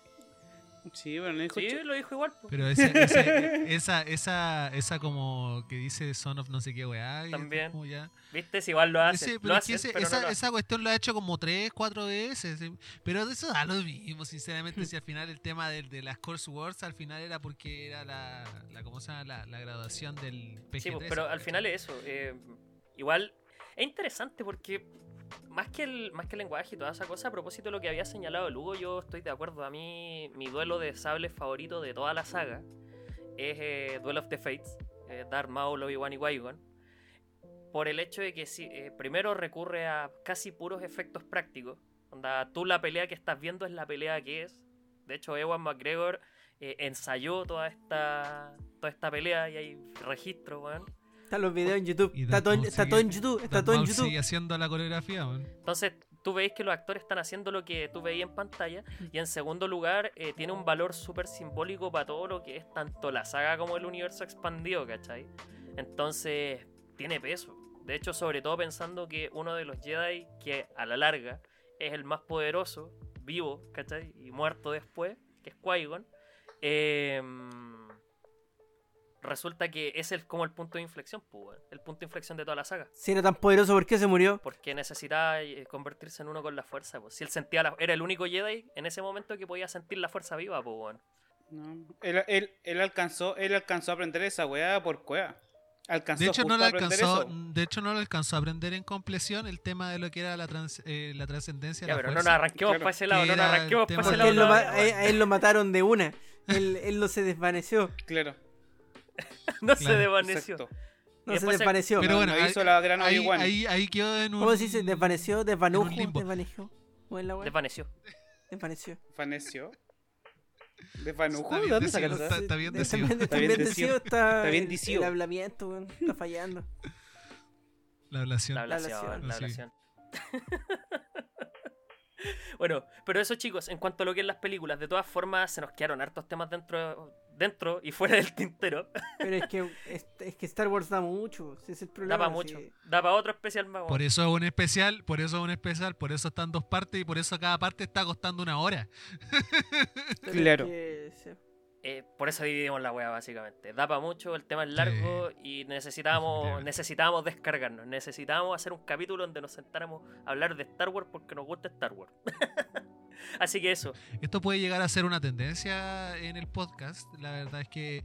Sí, pero no dijo sí, lo dijo igual, po. Pero ese- ese- esa, esa, esa como que dice son of no sé qué weá. También. como ya- ¿Viste? Si igual lo hace. Ese- lo pero es que hacen, ese- pero no esa, lo esa cuestión lo ha hecho como 3, 4 veces. Pero de eso da lo mismo, sinceramente. si al final el tema del- de, las Course Wars al final era porque era la, la, ¿cómo se llama? la, la graduación del PG-13. Sí, pues, pero al final es eso. eh, igual es interesante porque más que, el, más que lenguaje y toda esa cosa, a propósito de lo que había señalado Lugo, yo estoy de acuerdo. A mí, mi duelo de sables favorito de toda la saga es eh, Duel of the Fates, eh, Darth Maul, Obi-Wan y Qui-Gon. Por el hecho de que eh, primero recurre a casi puros efectos prácticos. Onda, tú la pelea que estás viendo es la pelea que es. De hecho, Ewan McGregor eh, ensayó toda esta, toda esta pelea y hay registros, weón. Están los videos en YouTube. Y Está todo, está todo en YouTube. Está todo en YouTube. sigue haciendo la coreografía. Entonces, tú veis que los actores están haciendo lo que tú veías en pantalla. Y en segundo lugar, eh, tiene un valor súper simbólico para todo lo que es tanto la saga como el universo expandido, ¿cachai? Entonces, tiene peso. De hecho, sobre todo pensando que uno de los Jedi que a la larga es el más poderoso, vivo, ¿cachai? Y muerto después, que es Qui-Gon. eh, resulta que es el, como el punto de inflexión, pues, el punto de inflexión de toda la saga. Si era tan poderoso, ¿por qué se murió? Porque necesitaba eh, convertirse en uno con la fuerza. Pues. Si él sentía la- era el único Jedi en ese momento que podía sentir la fuerza viva, pues, weón. No. Él, él, él alcanzó, él alcanzó a aprender esa weá por cueva. Alcanzó De hecho, no justo lo a aprender alcanzó, de hecho, no lo alcanzó a aprender en compleción el tema de lo que era la, trans- eh, la trascendencia Ya, la pero no nos arranquemos Claro. para ese lado, no nos arranquemos para ese lado. él lo a él lo mataron de una. Él, él no se desvaneció. Claro, No se Claro. desvaneció. exacto. No se se- desvaneció. Pero No, bueno, no ahí- hizo la gran ahí, ahí, ahí quedó en un... ¿Cómo se dice? ¿Desvaneció? ¿Desvanujo? ¿Desvaneció? ¿Cómo es la? Desvaneció. Desvaneció. Faneció. Desvanujo. Está bien ¿Dónde decido, sacaste está- está bien decido. Está bien decido. está, bien el- decido. El hablamiento, está fallando. La ablación. La ablación, ablación. la Sí. ablación. bueno, pero eso chicos, en cuanto a lo que es las películas, de todas formas se nos quedaron hartos temas dentro, dentro y fuera del tintero. Pero es que, es, es que Star Wars da mucho. Ese es el problema. da para sí. mucho. Da para otro especial más. Por eso es un especial, por eso es un especial, por eso están dos partes y por eso cada parte está costando una hora. Claro. que, sí. Eh, por eso dividimos la wea básicamente. Da para mucho, el tema es largo y necesitábamos, Definitivamente. necesitábamos descargarnos. Necesitábamos hacer un capítulo donde nos sentáramos a hablar de Star Wars porque nos gusta Star Wars. Así que eso. Esto puede llegar a ser una tendencia en el podcast. La verdad es que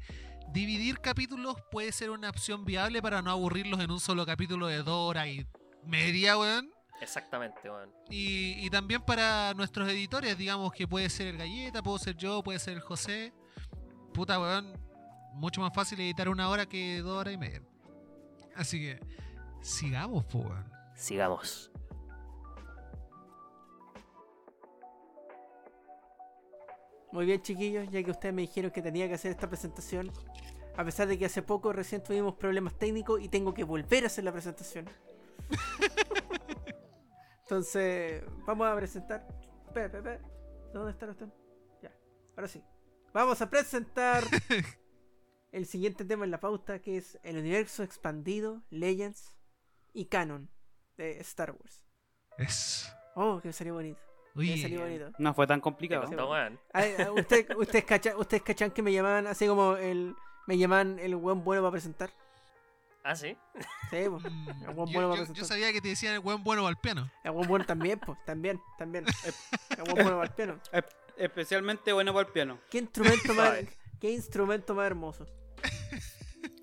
dividir capítulos puede ser una opción viable para no aburrirlos en un solo capítulo de dos horas y media, weón. Exactamente, weón. Y, y también para nuestros editores, digamos que puede ser el Galleta, puedo ser yo, puede ser el José. Puta, weón. Mucho más fácil editar una hora que dos horas y media. Así que, sigamos, weón. Sigamos. Muy bien, chiquillos, ya que ustedes me dijeron que tenía que hacer esta presentación. A pesar de que hace poco recién tuvimos problemas técnicos y tengo que volver a hacer la presentación. Entonces, vamos a presentar. Espera, espera, espera. ¿Dónde está usted? Ya, ahora sí. Vamos a presentar el siguiente tema en la pauta que es el universo expandido, Legends y Canon de Star Wars. Es. Oh, que salió bonito. Que salió Oye, bonito. No fue tan ¿Qué complicado. Ay, ay, usted- ¿Ustedes cachan, ustedes cachan que me llamaban así como el. Me llamaban el buen bueno para presentar? Ah, sí. Sí, pues. mm, El buen yo, bueno va a yo- presentar. yo sabía que te decían el buen bueno al piano. El buen bueno también, pues. También, también. El buen bueno para el piano. Es- Especialmente bueno para el piano. ¿Qué instrumento más, qué instrumento más hermoso?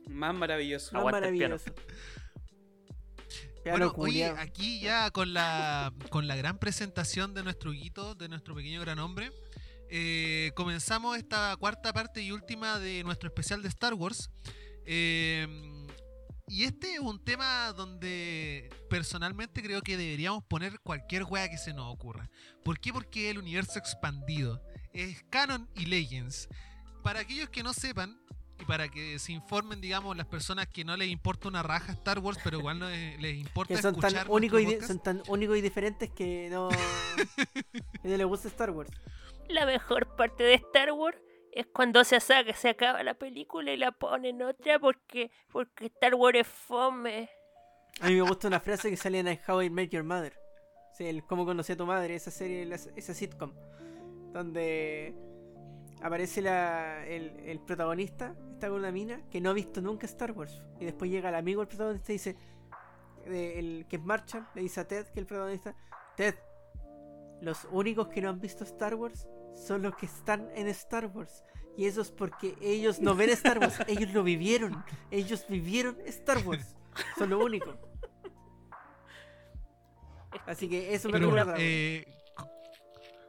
Más maravilloso. Más maravilloso. Bueno, oye, aquí ya con la, con la gran presentación de nuestro Huguito, de nuestro pequeño gran hombre, eh, comenzamos esta cuarta parte y última de nuestro especial de Star Wars. Eh, y este es un tema donde personalmente creo que deberíamos poner cualquier wea que se nos ocurra. ¿Por qué? Porque el universo expandido es canon y legends. Para aquellos que no sepan, y para que se informen, digamos, las personas que no les importa una raja Star Wars, pero igual no les, les importa Que son tan, escuchar únicos y son tan únicos y diferentes que no. que no les gusta Star Wars. La mejor parte de Star Wars es cuando se saca, se acaba la película y la ponen otra porque, porque Star Wars es fome. A mí me gusta una frase que sale en How I Met Your Mother. Sí, el Cómo conocí a tu madre, esa serie, esa sitcom. Donde aparece la, el, el protagonista, está con una mina que no ha visto nunca Star Wars. Y después llega el amigo del protagonista y dice, el que es Marshall, le dice a Ted, que es el protagonista, Ted, los únicos que no han visto Star Wars son los que están en Star Wars. Y eso es porque ellos no ven Star Wars, ellos lo vivieron. Ellos vivieron Star Wars. Son lo único. Así que eso me recuerda. eh, co-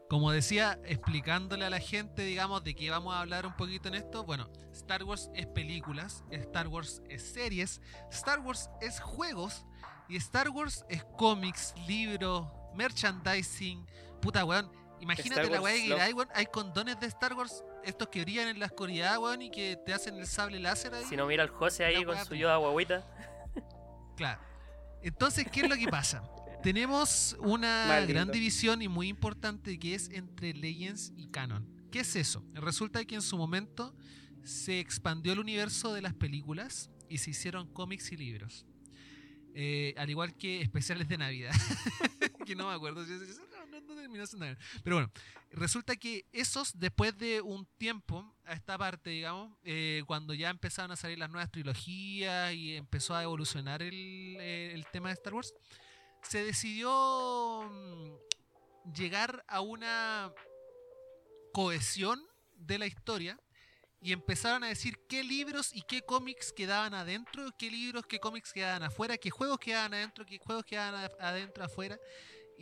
como decía, explicándole a la gente, digamos, de qué vamos a hablar un poquito en esto. Bueno, Star Wars es películas, Star Wars es series, Star Wars es juegos y Star Wars es cómics, libros, merchandising. Puta, weón. Imagínate la weá que hay, weón. Hay condones de Star Wars, estos que brillan en la oscuridad, weón, y que te hacen el sable láser ahí. Si no mira al José ahí con su yoda guaguita. Claro. Entonces, ¿qué es lo que pasa? Tenemos una Maldito. gran división y muy importante que es entre Legends y Canon. ¿Qué es eso? Resulta que en su momento se expandió el universo de las películas y se hicieron cómics y libros. Eh, al igual que especiales de Navidad. que no me acuerdo. si- si- No, no, no terminó siendo Navidad. Pero bueno, resulta que esos, después de un tiempo, a esta parte, digamos, eh, cuando ya empezaron a salir las nuevas trilogías y empezó a evolucionar el, eh, el tema de Star Wars, se decidió mm, llegar a una cohesión de la historia y empezaron a decir qué libros y qué cómics quedaban adentro, qué libros, qué cómics quedaban afuera, qué juegos quedaban adentro, qué juegos quedaban adentro, afuera.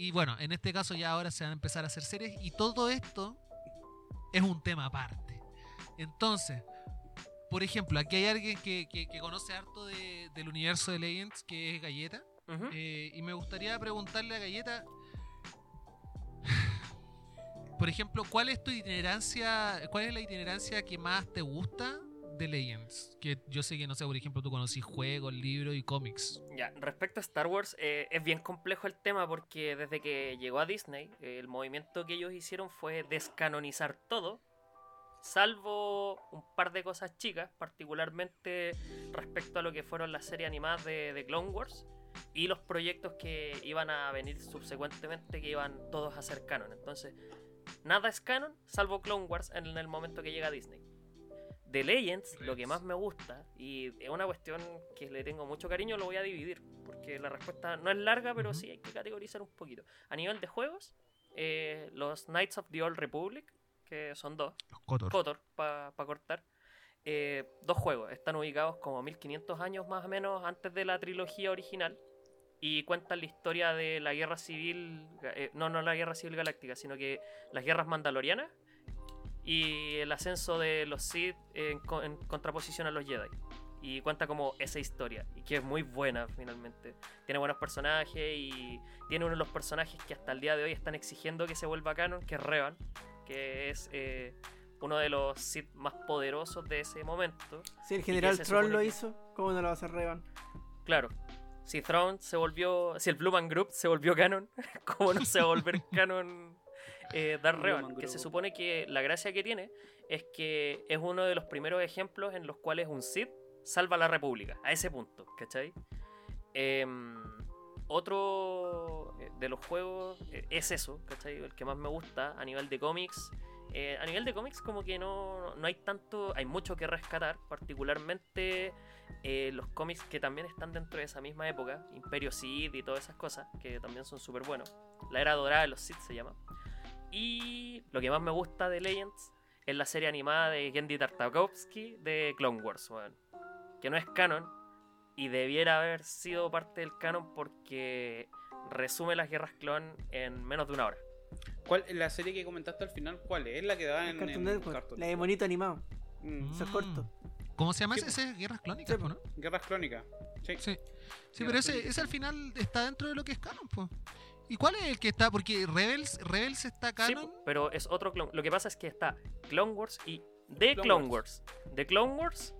Y bueno, en este caso ya ahora se van a empezar a hacer series y todo esto es un tema aparte. Entonces, por ejemplo, aquí hay alguien que, que- que conoce harto de- del universo de Legends, que es Galleta. Eh, y me gustaría preguntarle a Galleta, por ejemplo, ¿cuál es tu itinerancia, cuál es la itinerancia que más te gusta de Legends? Que yo sé que, no sé, por ejemplo, tú conocí juegos, libros y cómics. Ya, respecto a Star Wars, eh, es bien complejo el tema porque desde que llegó a Disney, el movimiento que ellos hicieron fue descanonizar todo, salvo un par de cosas chicas, particularmente respecto a lo que fueron las series animadas de, de Clone Wars y los proyectos que iban a venir subsecuentemente que iban todos a ser canon. Entonces, nada es canon, salvo Clone Wars en el momento que llega a Disney. De Legends, lo que más me gusta, y es una cuestión que le tengo mucho cariño, lo voy a dividir, porque la respuesta no es larga, pero sí hay que categorizar un poquito. A nivel de juegos, eh, los Knights of the Old Republic, que son dos, Los Cotor. Kotor, para cortar, eh, dos juegos, están ubicados como 1500 años más o menos antes de la trilogía original, y cuentan la historia de la guerra civil, eh, no, no la guerra civil galáctica, sino que las guerras mandalorianas y el ascenso de los Sith en, co- en contraposición a los Jedi. Y cuenta como esa historia, y que es muy buena finalmente. Tiene buenos personajes y tiene uno de los personajes que hasta el día de hoy están exigiendo que se vuelva canon, que es Revan, que es eh, uno de los Sith más poderosos de ese momento. Si el general Troll lo que- hizo, ¿cómo no lo va a hacer Revan? Claro, si Throne se volvió, si el Blue Man Group se volvió canon, ¿cómo no se va a volver canon eh, Revan? Que se supone que la gracia que tiene es que es uno de los primeros ejemplos en los cuales un Sith salva a la República, a ese punto, ¿cachai? Em, otro eh, de los juegos eh, es eso, ¿cachai? El que más me gusta a nivel de cómics. Eh, a nivel de cómics como que no, no hay tanto, hay mucho que rescatar, particularmente eh, los cómics que también están dentro de esa misma época, Imperio Sith y todas esas cosas, que también son súper buenos. La era dorada de los Sith se llama. Y lo que más me gusta de Legends es la serie animada de Gendy Tartakovsky de Clone Wars, weón. que no es canon y debiera haber sido parte del canon porque resume las guerras clon en menos de una hora. ¿Cuál, la serie que comentaste al final, cuál es? ¿Es la que daban en, Cartoon en Cartoon la de monito animado. Mm, Eso es corto. ¿Cómo se llama ese? ¿Ese? Guerras Clónicas, Sí. Guerras Clónicas. Sí. Sí. Sí, pero ese, ese al final está dentro de lo que es canon, pues. ¿Y cuál es el que está? Porque Rebels, Rebels está Sí, canon. po, pero es otro clon. Lo que pasa es que está Clone Wars y The Clone Clone, Wars. The Clone Wars.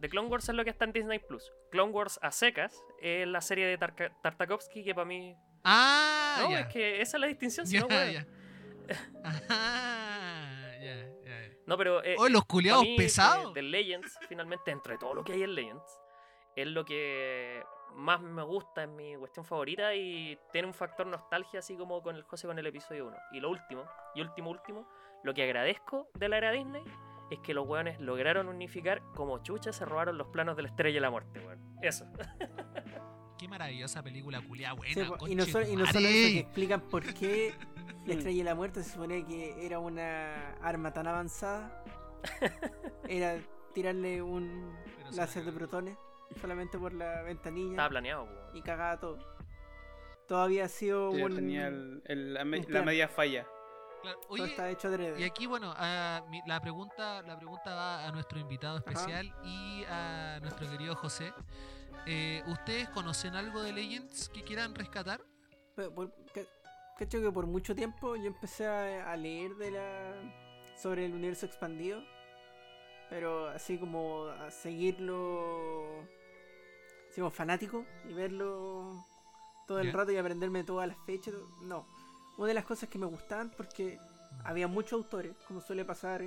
The Clone Wars es lo que está en Disney Plus. Clone Wars a secas es la serie de Tarka- Tartakovsky que para mí. Ah, no, es que esa es la distinción, si no, ya. Ah, ya, ya. No, pero. eh, Oh, los culiados mí, pesados. De, de Legends, finalmente, entre todo lo que hay en Legends, es lo que más me gusta, es mi cuestión favorita y tiene un factor nostalgia, así como con el José con el episodio 1. Y lo último, y último, último, lo que agradezco de la era Disney es que los weones lograron unificar como chucha se robaron los planos de la estrella y la muerte, weón. Eso. Qué maravillosa película culiada Sí, buena. po, y, no solo, y no solo eso, que explican por qué la estrella de la muerte se suponía que era una arma tan avanzada. Era tirarle un Pero láser de protones solamente por la ventanilla Estaba planeado, weón. y cagaba todo. Todavía ha sido Ya un. tenía el- el- la, me- media falla. Claro, todo Oye, está hecho adrede. y aquí, bueno, ah, mi- la, pregunta, la pregunta va a nuestro invitado especial y a nuestro querido José. Eh, ¿Ustedes conocen algo de Legends que quieran rescatar? Pero por- cacho que por mucho tiempo yo empecé a, a leer de la sobre el universo expandido, pero así como a seguirlo, así como fanático y verlo todo el rato y aprenderme todas las fechas, no. Una de las cosas que me gustaban porque había muchos autores, como suele pasar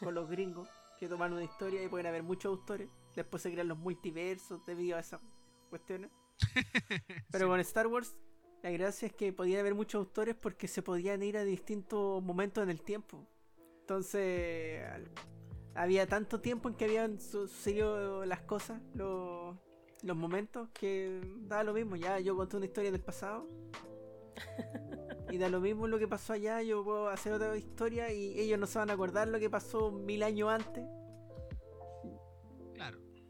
con los gringos, que toman una historia y pueden haber muchos autores, después se crean los multiversos debido a esas cuestiones. Pero con Star Wars, la gracia es que podían haber muchos autores porque se podían ir a distintos momentos en el tiempo. Entonces, al- había tanto tiempo en que habían su- sucedido las cosas, los, los momentos, que da lo mismo. Ya yo conté una historia del pasado. Y da lo mismo lo que pasó allá, yo puedo hacer otra historia y ellos no se van a acordar lo que pasó mil años antes.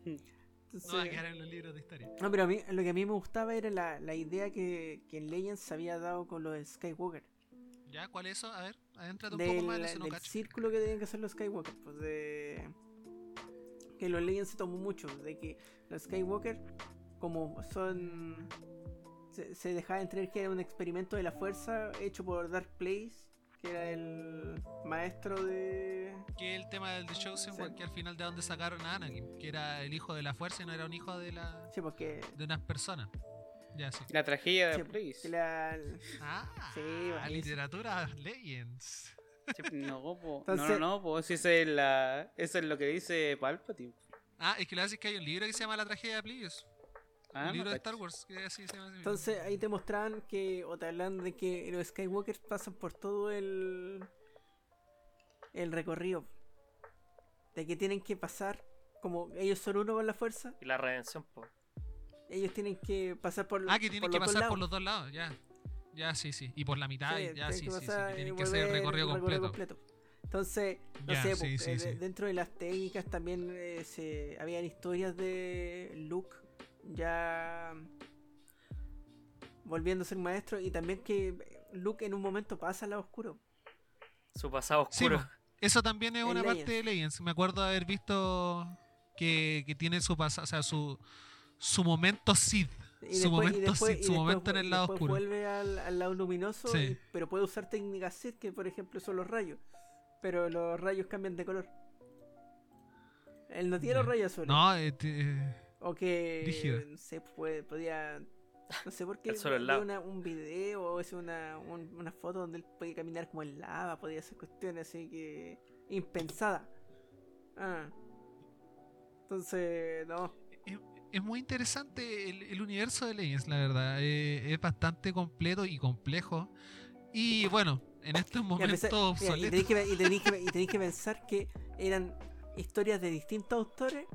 Entonces- No va a quedar en los libros de historia. No, pero a mí, lo que a mí me gustaba era la, la idea que, que en Legends se había dado con los Skywalker. ¿Ya? ¿Cuál es eso? A ver, adéntrate un Del, poco más en eso, no del cacho. círculo que tenían que hacer los Skywalker. Pues de. Que los Legends se tomó mucho. De que los Skywalker, como son. Se, se dejaba entrever que era un experimento de la fuerza hecho por Dark Place, que era el maestro de. Que el tema del The Chosen, Sí. porque al final de dónde sacaron a Anakin, que era el hijo de la fuerza y no era un hijo de la Sí, porque. de unas personas. Ya, sí. La tragedia de sí, Place. que la- Ah, Sí, buenísimo. literatura Legends. No, po. Entonces- no, no, po. Si esa es, la... eso es lo que dice Palpatine. Ah, es que lo hace es que hay un libro que se llama La tragedia de Plius. Ah, un libro no de. Star Wars, que así se llama. así. Entonces ahí te mostraban que, o te hablan de que los Skywalkers pasan por todo el, el recorrido. De que tienen que pasar, como ellos son uno con la fuerza, Y la redención, po. ellos tienen que pasar por, Ah, que tienen por que los dos pasar lados. por los dos lados, ya. Ya, sí, sí. Y por la mitad, Sí, ya, sí, que sí, sí. pasar que volver recorrido completo. Entonces, no sé, sí, pues, sí, eh, sí. dentro de las técnicas también eh, se, habían historias de Luke ya volviendo a ser maestro y también que Luke en un momento pasa al lado oscuro. Su pasado oscuro. po. eso también es En una Legends. parte de Legends. Me acuerdo de haber visto que, que tiene su pasado, o sea, su, su momento Sith. Y Su después, y momento después- Sith, y su momento en el lado oscuro. vuelve al, al lado luminoso, Sí. y- pero puede usar técnicas Sith que por ejemplo son los rayos. Pero los rayos cambian de color. Él no tiene Ya. los rayos azules. No, eh, te- O que Rígido. no sé, puede, podía. No sé por qué. Una- un video o es una, un- una foto donde él puede caminar como en lava, podía hacer cuestiones así que. impensadas. Ah. Entonces, no. Es, muy interesante el, el universo de Legends, la verdad. Eh, es bastante completo y complejo. Y bueno, en estos momentos obsoletos. tenéis que, y tenéis que- pensar que eran historias de distintos autores.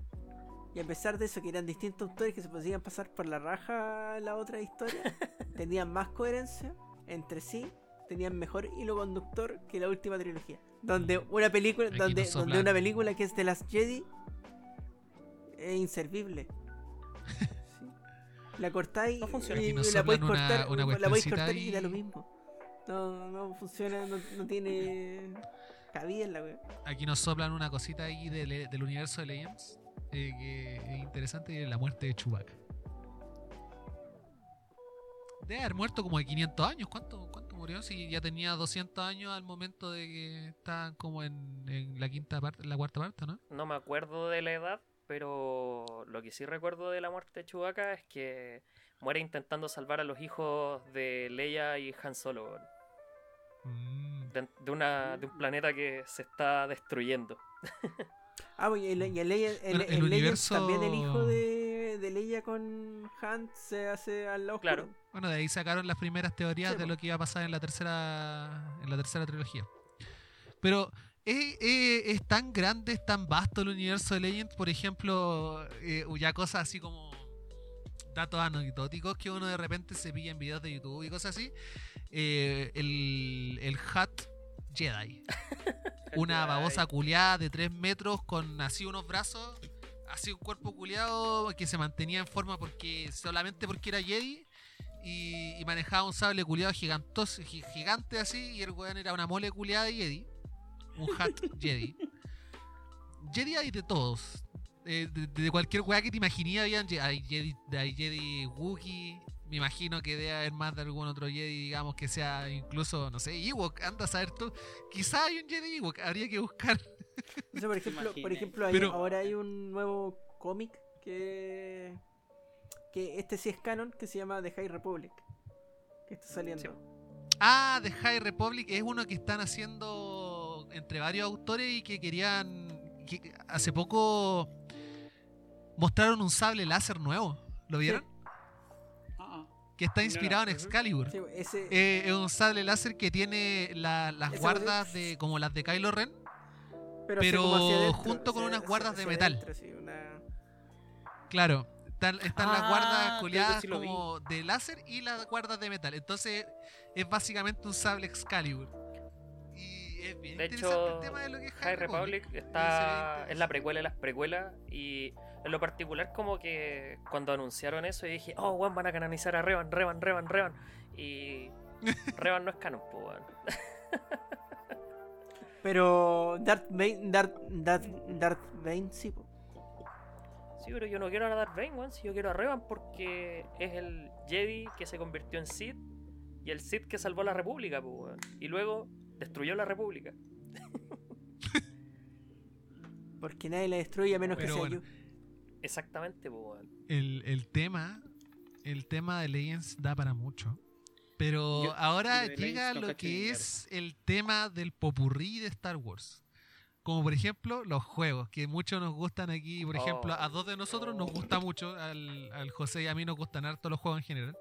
Y a pesar de eso, que eran distintos autores que se podían pasar por la raja la otra historia, tenían más coherencia entre sí, tenían mejor hilo conductor que la última trilogía. Donde una película, Aquí donde, donde una película que es de las Jedi es inservible. La cortáis No funciona. y, y la podéis una- cortar, una la podéis cortar y da ahí. lo mismo. No, no funciona, no, no tiene cabida en la wea. Aquí nos soplan una cosita ahí del, del universo de Legends. eh, que es interesante y es la muerte de Chewbacca. Debe haber muerto como de 500 años. ¿Cuánto, cuánto murió? Si ya tenía 200 años al momento de que estaban como en, en la quinta parte, en la cuarta parte, ¿no? No me acuerdo de la edad, pero lo que sí recuerdo de la muerte de Chewbacca es que muere intentando salvar a los hijos de Leia y Han Solo Mm. de, de una, de un planeta que se está destruyendo. Ah, pues, y el, y el, Leia- el, Bueno, el universo- también el hijo de, de Leia con Han se hace al lado Claro. oscuro. Bueno, de ahí sacaron las primeras teorías Sí, de lo que iba a pasar en la tercera en la tercera trilogía. Pero es, es- es tan grande, es tan vasto el universo de Legends, por ejemplo, eh, ya cosas así como datos anecdóticos que uno de repente se pilla en videos de YouTube y cosas así. Eh, el, el Hat Jedi. Una babosa culiada de 3 metros con así unos brazos, así un cuerpo culiado que se mantenía en forma porque solamente porque era Jedi y, y manejaba un sable culiado gigantoso, gi- gigante así y el weón era una mole culiada de Jedi. Un hat Jedi. Jedi hay de todos. Eh, de, de cualquier weá que te imaginé habían Je- hay Jedi, hay Jedi Wookiee. Me imagino que debe haber más de algún otro Jedi, digamos, que sea incluso, no sé, Ewok, anda a saber tú. Quizá hay un Jedi Ewok, habría que buscar. O sea, por ejemplo, por ejemplo hay- Pero- ahora hay un nuevo cómic que que este sí es canon que se llama The High Republic que está saliendo. Sí. Ah, The High Republic es uno que están haciendo entre varios autores y que querían. que hace poco mostraron un sable láser nuevo. ¿Lo vieron? Ah, Que está No, inspirado en. Excalibur. Sí, ese Eh, es un sable láser que tiene la- las guardas de como las de Kylo Ren. pero, adentro, junto con unas guardas de metal. adentro, sí, una- Claro, están, están las Ah, guardas coleadas sí lo vi. como de láser y las guardas de metal. Entonces es básicamente un sable Excalibur. Y es bien De interesante hecho, el tema de lo que es High Republic está es la precuela de las precuelas y en lo particular como que cuando anunciaron eso yo dije, oh, weón, van a canonizar a Revan, Revan, Revan, Revan. Y Revan no es canon, pues, weón. Pero Darth Bane, Darth, Darth, Darth Bane sí, po. Sí, pero yo no quiero a Darth Bane, weón, si yo quiero a Revan porque es el Jedi que se convirtió en Sith y el Sith que salvó la República, pues, weón. Y luego destruyó la República. porque nadie la destruye a menos Pero que sea bueno. yo. Exactamente, pues, el, el tema, el tema de Legends da para mucho. Pero Yo- ahora llega lo que es el tema del popurrí de Star Wars. Como por ejemplo los juegos, que muchos nos gustan aquí. Por ejemplo, a dos de nosotros nos gusta mucho, al, al José y a mí nos gustan harto los juegos en general.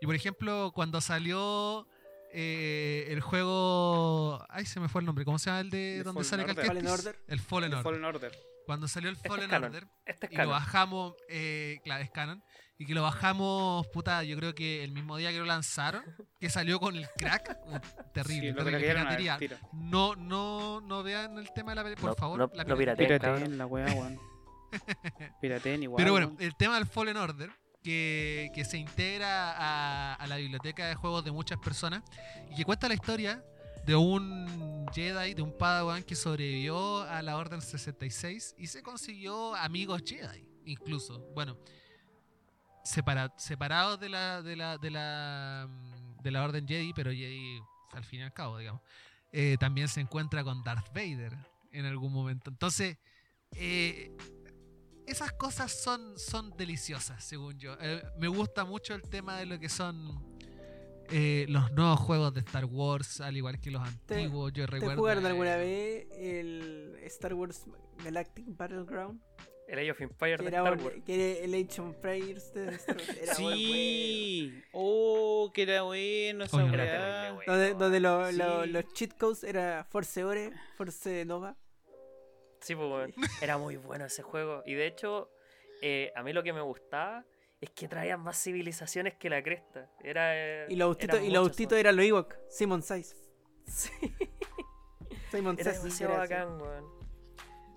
Y por ejemplo, cuando salió eh, el juego... Ay, se me fue el nombre. ¿Cómo se llama el de donde Fallen sale Order. Calquestis? Fallen Order. El Fallen Order. Fallen Order. Cuando salió el Fallen. Order, Este es y lo bajamos, eh, claro, es canon. Y que lo bajamos, puta, yo creo que el mismo día que lo lanzaron, que salió con el crack, uh, terrible, Sí, lo terrible craquearon al piratería. No, no, no vean el tema de la piratería, por No, favor. no- la no piratería. Pirateen la weá, weón. Pirateen igual. Pero bueno, el tema del Fallen Order, que, se integra a, la biblioteca de juegos de muchas personas y que cuenta la historia de un Jedi, de un Padawan que sobrevivió a la Orden 66 y se consiguió amigos Jedi, incluso. Bueno, separa- separados de la, de la, de la, de la Orden Jedi, pero Jedi al fin y al cabo, digamos. Eh, también se encuentra con Darth Vader en algún momento. Entonces, eh, esas cosas son, son deliciosas, según yo. Eh, me gusta mucho el tema de lo que son eh, los nuevos juegos de Star Wars, al igual que los ¿Te- antiguos. Yo ¿Te recuerdo. jugaron eh, alguna vez el Star Wars Galactic Battleground? El Age of Empires de Star Wars. que era el Age of Empires de Star Wars. Era Sí. Oh, que era bueno esa. Donde, donde lo- los cheat codes era Force Ore, Force Nova. Sí, pues. Era muy bueno ese juego. Y de hecho, eh, a mí lo que me gustaba es que traían más civilizaciones que la cresta. Era, eh, Y los autitos, eran y weón. eran los Ewok, Simon. Sí, Simon era Says, demasiado era así. bacán, weón.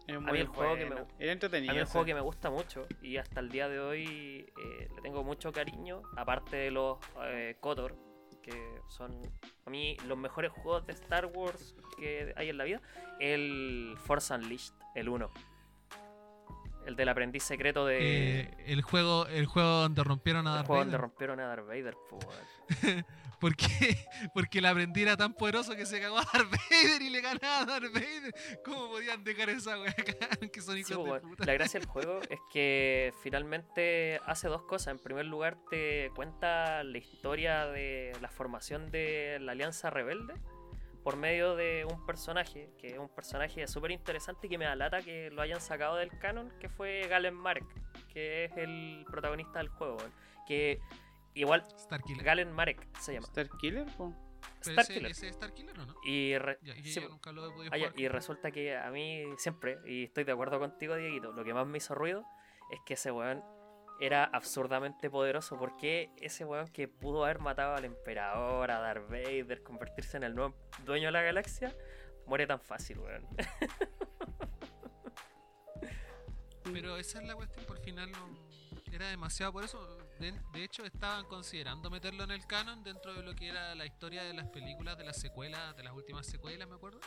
Era A mí muy el juego que me bueno. gu- Era entretenido. A mí el juego que me gusta mucho y hasta el día de hoy eh, le tengo mucho cariño, aparte de los eh, KOTOR, que son a mí los mejores juegos de Star Wars que hay en la vida, el Force Unleashed, el 1. El del aprendiz secreto de... eh, el juego el juego donde rompieron a el Darth juego Vader. donde rompieron a Darth Vader, po. ¿Por qué? Porque el aprendiz era tan poderoso que se cagó a Darth Vader y le ganaba a Darth Vader. ¿Cómo podían dejar esa wea acá? Que son hijos Sí, po, de weón. puta. La gracia del juego es que finalmente hace dos cosas. En primer lugar, te cuenta la historia de la formación de la Alianza Rebelde por medio de un personaje, que es un personaje súper interesante y que me da lata que lo hayan sacado del canon, que fue Galen Marek, que es el protagonista del juego. weón. Que igual, Starkiller. Galen Marek se llama. Star Killer, Starkiller. ese, ese es Starkiller o no? Y, re- Ya, que sí, yo po. nunca lo he podido ya, jugar. y resulta que a mí siempre, y estoy de acuerdo contigo, Dieguito, lo que más me hizo ruido es que ese weón era absurdamente poderoso. porque ese weón que pudo haber matado al emperador, a Darth Vader, convertirse en el nuevo dueño de la galaxia, muere tan fácil, weón? Pero esa es la cuestión, por final era demasiado por eso. De, de hecho, estaban considerando meterlo en el canon dentro de lo que era la historia de las películas, de las secuelas, de las últimas secuelas, me acuerdo.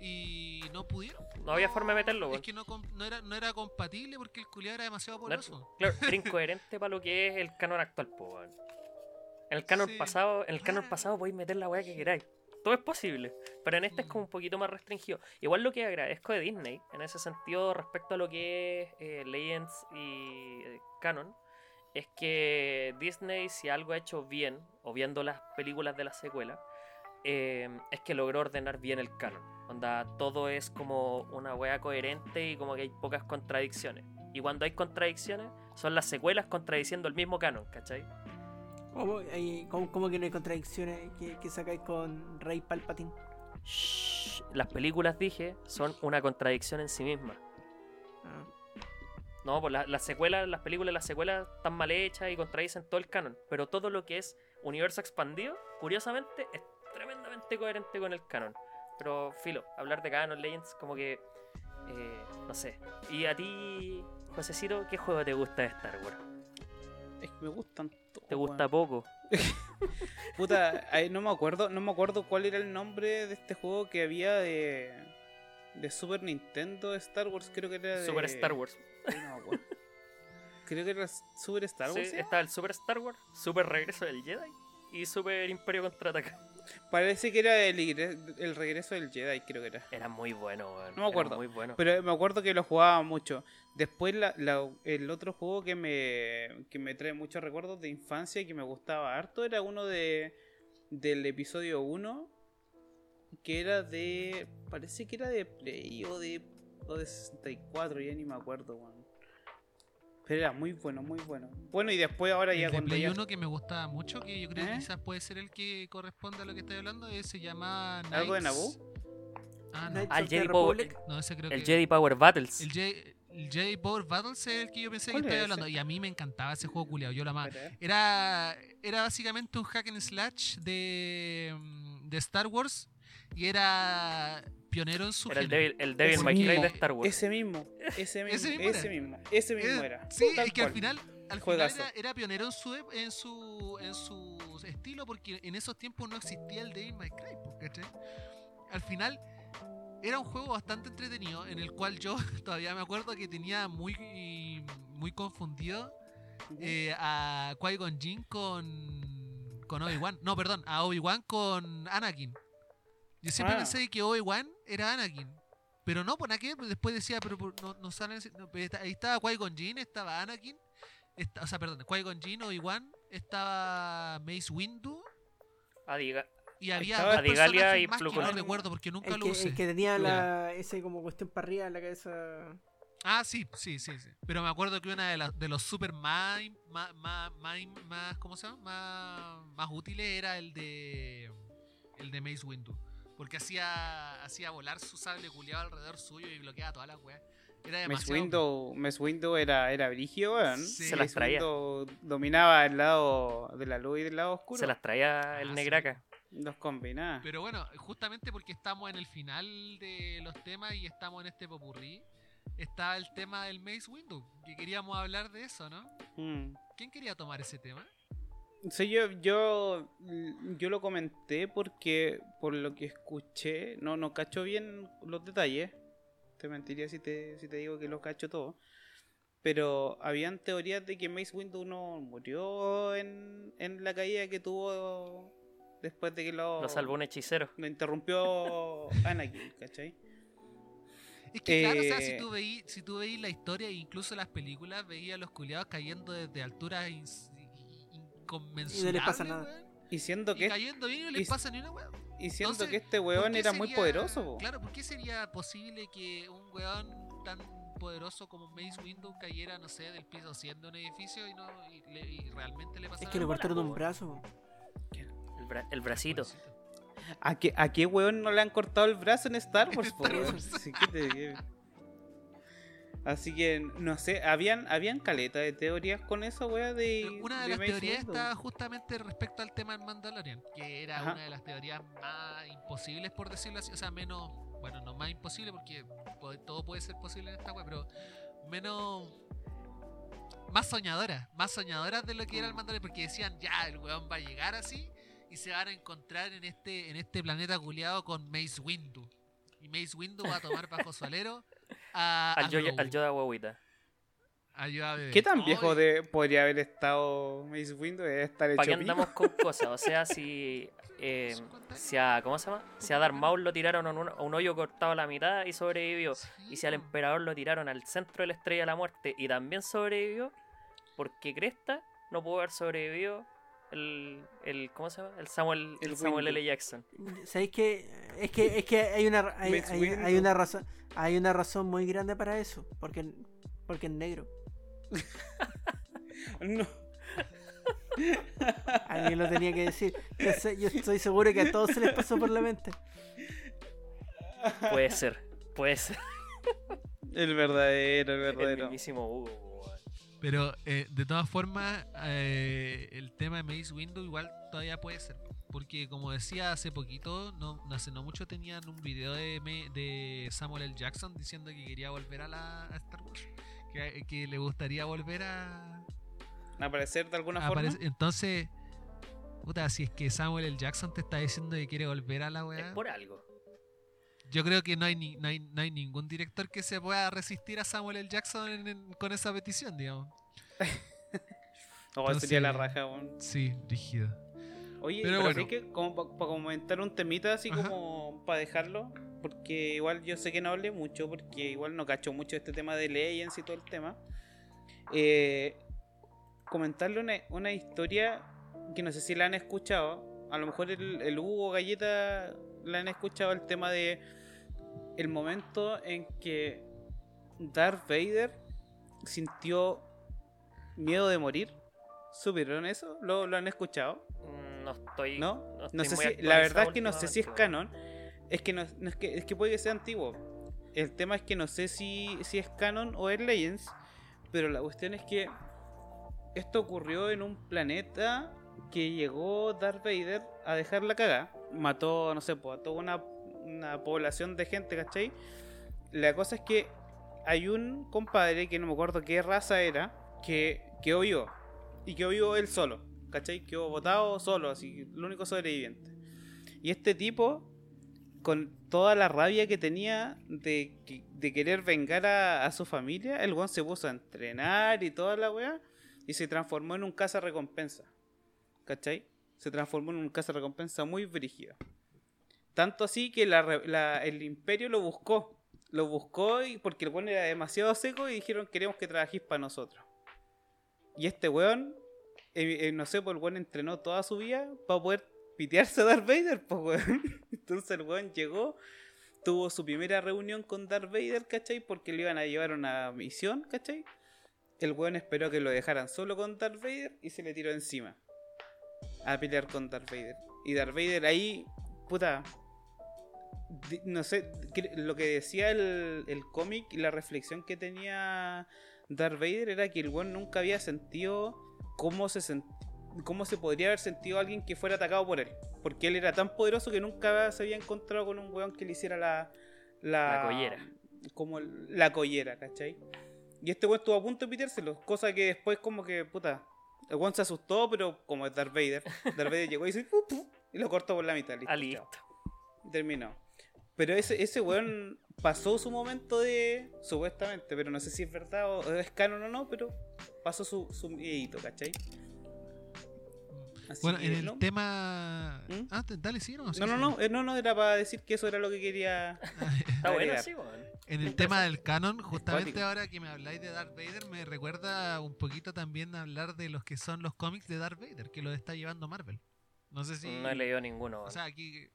Y no pudieron. No había forma de meterlo, Es weón. que no, no, era, no era compatible porque el culiado era demasiado No- poderoso. claro, era incoherente para lo que es el canon actual, po. En el canon Sí. pasado, en el canon Ah. pasado podéis meter la weá que queráis. Todo es posible. Pero en este es como un poquito más restringido. Igual lo que agradezco de Disney, en ese sentido, respecto a lo que es eh, Legends y eh, Canon, es que Disney, si algo ha hecho bien, o viendo las películas de la secuela, eh, es que logró ordenar bien el canon. Onda, todo es como una wea coherente y como que hay pocas contradicciones. Y cuando hay contradicciones, son las secuelas contradiciendo el mismo canon, ¿cachai? ¿Cómo, cómo- cómo que no hay contradicciones que, que sacáis con Rey Palpatine? Shh, las películas, dije, son una contradicción en sí mismas. Ah. No, pues la- las secuelas, las películas, las secuelas están mal hechas y contradicen todo el canon. Pero todo lo que es universo expandido, curiosamente, es tremendamente coherente con el canon. Pero filo, hablar de Canon Legends como que... eh, no sé. ¿Y a ti, Josecito, qué juego te gusta de Star Wars? Es que me gustan todos. ¿Te gusta poco? Puta, no me acuerdo, no me acuerdo cuál era el nombre de este juego que había de de Super Nintendo Star Wars, creo que era de Super Star Wars. No. Creo que era Super Star Sí, Wars. ¿sí? estaba el Super Star Wars, Super Regreso del Jedi y Super Imperio Contraataca. Parece que era el, el regreso del Jedi, creo que era. Era muy bueno. No me Era acuerdo, muy bueno. Pero me acuerdo que lo jugaba mucho. Después la- la- el otro juego que me, que me trae muchos recuerdos de infancia y que me gustaba harto era uno de del episodio 1 que era de parece que era de Play o de, o de 64, ya ni me acuerdo. Pero era muy bueno, muy bueno. Bueno, y después ahora ya El de cuando Play ya 1 que me gustaba mucho, que yo creo que ¿Eh? quizás puede ser el que corresponde a lo que estoy hablando, eh, se llama ¿Algo de Naboo? Ah, no. Ah, el Jedi Power. No, ese creo el que. Jedi Power Battles. El Jedi, el Jedi Power Battles es el que yo pensé que ¿Cuál estoy es hablando. ese? Y a mí me encantaba ese juego culiado, yo lo amaba. Eh. Era, era básicamente un hack and slash de, mm, de Star Wars y era pionero en su Era el. Devil, el Devil May Cry mismo, de Star Wars. Ese mismo, ese mismo, Ese ese mismo ese mismo, Eh, era. Sí, Tal es que al final, al final era, era pionero en su, en su en su estilo porque en esos tiempos no existía el Devil May Cry, ¿cachai? Al final era un juego bastante entretenido en el cual yo todavía me acuerdo que tenía muy muy confundido eh, a Qui-Gon Jinn con con Obi-Wan. No, perdón, a Obi-Wan con Anakin. Yo siempre Ah. pensé que Obi-Wan era Anakin. Pero no, pues nada que pues después decía, pero por- no, no salen. no, pero está- ahí estaba Qui-Gon Jinn, estaba Anakin. o sea, perdón, Qui-Gon Jinn, Obi-Wan, estaba Mace Windu. Adiga- Y había Adigalia y más que no recuerdo porque nunca El lo que, usé. el que tenía la, ese como cuestión para arriba en la cabeza. Ah, sí, sí, sí, sí. Pero me acuerdo que una de, las de los super más, más, más, más, más- ¿cómo se llama? Más, más útiles era el de el de Mace Windu. Porque hacía, hacía volar su sable culiado alrededor suyo y bloqueaba todas las weas. Era Mace demasiado. Window, Mace Window era, era brigio, weón. Sí. Se las traía. Window dominaba el lado de la luz y del lado oscuro. Se las traía el Ah, sí. Negraca. Los combinaba. Pero bueno, justamente porque estamos en el final de los temas y estamos en este popurrí, está el tema del Mace Windu. Que queríamos hablar de eso, ¿no? Mm. ¿Quién quería tomar ese tema? Sí, yo, yo, yo lo comenté porque por lo que escuché, no, no cacho bien los detalles. Te mentiría si te, si te digo que lo cacho todo. Pero habían teorías de que Mace Windu no murió en, en la caída que tuvo después de que lo, Lo salvó un hechicero. lo interrumpió Anakin, ¿cachai? Es que claro, o sea, si Eh, tú veís, si tú veís la historia e incluso las películas, veías a los culiados cayendo desde alturas inconmensurables. Y no les pasa nada. weón, Y siendo Y que, cayendo bien y no y- les pasa ni una weón. y siendo entonces, que este ¿Por weón era muy sería- poderoso, po. Claro, ¿por qué sería posible que un weón tan poderoso como Mace Windu cayera, no sé, del piso 100 de un edificio y, no, y, le- y realmente le pasara Es que le cortaron un brazo. El, bra- el bracito. ¿A qué, ¿A qué weón no le han cortado el brazo en Star Wars, po, Star? Wars. Sí, ¿qué te-? Así que, no sé, habían, habían caleta de teorías con eso, weón, de. Una de, de las Mace teorías está justamente respecto al tema del Mandalorian, que era Ajá. una de las teorías más imposibles, por decirlo así, o sea, menos, bueno, no más imposible porque po- todo puede ser posible en esta web, pero menos, más soñadoras, más soñadoras de lo que era el Mandalorian, porque decían, ya, el weón va a llegar así y se van a encontrar en este, en este planeta culiado con Mace Windu. Y Mace Windu va a tomar bajo su alero a, Al, a Grogu, al Yoda guaguita. Yoda. ¿Qué tan viejo de, podría haber estado Mace Windu? Estar ¿Para qué andamos con cosas? O sea, si. eh, 50 si a. ¿Cómo se llama? Si a Darth Maul lo tiraron a un, a un hoyo cortado a la mitad y sobrevivió. Y si al emperador lo tiraron al centro de la estrella de la muerte y también sobrevivió, porque Cresta no pudo haber sobrevivido el, el ¿cómo se llama? El Samuel, el El Samuel. L. Jackson. ¿Sabéis que es que es que hay una hay, hay- una razón hay una razón muy grande para eso, porque porque es negro. No. Alguien lo tenía que decir. Yo, sé- yo estoy seguro que a todos se les pasó por la mente. Puede ser, puede ser. El verdadero, el El verdadero. mismísimo Hugo. Pero eh, de todas formas, eh, el tema de Mace Windu igual todavía puede ser. porque como decía hace poquito, no, no hace no mucho tenían un video de, me- de Samuel L. Jackson diciendo que quería volver a la a Star Wars, que, que le gustaría volver a, Aparecer de alguna forma. Entonces, puta, si es que Samuel L. Jackson te está diciendo que quiere volver a la Es weá, por algo. Yo creo que no hay, ni, no, hay, no hay ningún director que se pueda resistir a Samuel L. Jackson en- en- con esa petición, digamos. Oh, sería la raja, weón. Sí, rígido. Oye, Pero pero, bueno. sí que como para comentar un temita así Ajá. como para dejarlo, porque igual yo sé que no hablé mucho, porque igual no cacho mucho este tema de Legends y todo el tema. Eh, comentarle una, una historia que no sé si la han escuchado, a lo mejor el, el Hugo Galleta la han escuchado, el tema de el momento en que Darth Vader sintió miedo de morir. ¿Supieron eso? ¿Lo, lo han escuchado? Mm, No estoy. ¿No? estoy No sé si, la verdad es que no sé si es canon. Es que no, no es que es que puede que sea antiguo. El tema es que no sé si, si es canon o es Legends. Pero la cuestión es que esto ocurrió en un planeta que llegó Darth Vader a dejar la caga. Mató, no sé, pues, a toda una, una población de gente, ¿cachai? La cosa es que hay un compadre que no me acuerdo qué raza era, que quedó vivo. Y quedó vivo él solo, ¿cachai? Quedó botado solo, así, el único sobreviviente. Y este tipo, con toda la rabia que tenía de, de querer vengar a, a su familia, el weón se puso a entrenar y toda la weá, y se transformó en un caza recompensa. ¿Cachai? Se transformó en un caza recompensa muy brígido. Tanto así que el imperio lo buscó. Lo buscó y porque el weón era demasiado seco y dijeron queremos que trabajéis para nosotros. Y este weón, eh, eh, no sé, pues el weón entrenó toda su vida para poder pitearse a Darth Vader, pues weón. Entonces el weón llegó, tuvo su primera reunión con Darth Vader, ¿cachai? Porque le iban a llevar una misión, ¿cachai? El weón esperó que lo dejaran solo con Darth Vader y se le tiró encima. A pelear con Darth Vader. Y Darth Vader ahí, puta. No sé, lo que decía el, el cómic y la reflexión que tenía Darth Vader era que el weón nunca había sentido cómo se sent- cómo se podría haber sentido alguien que fuera atacado por él. Porque él era tan poderoso que nunca se había encontrado con un weón que le hiciera la. La, La collera. Como la collera, ¿cachai? Y este weón estuvo a punto de pitérselo. Cosa que después, como que, puta. El weón se asustó, pero como es Darth Vader. Darth Vader llegó y dice. "Pu, pu", y lo cortó por la mitad. Listo, Ah, terminó. Pero ese, ese weón pasó su momento de. Supuestamente, pero no sé si es verdad o es canon o no, pero pasó su, su miedito, ¿cachai? Así Bueno, que, en el ¿no? tema. ¿Mm? Ah, dale, sí, no. sí, No, no, sí. no, eh, no, no, era para decir que eso era lo que quería. Está bueno, sí. En el tema del canon, justamente ahora que me habláis de Darth Vader, me recuerda un poquito también hablar de los que son los cómics de Darth Vader, que los está llevando Marvel. No sé si. No he leído ninguno. O sea, aquí.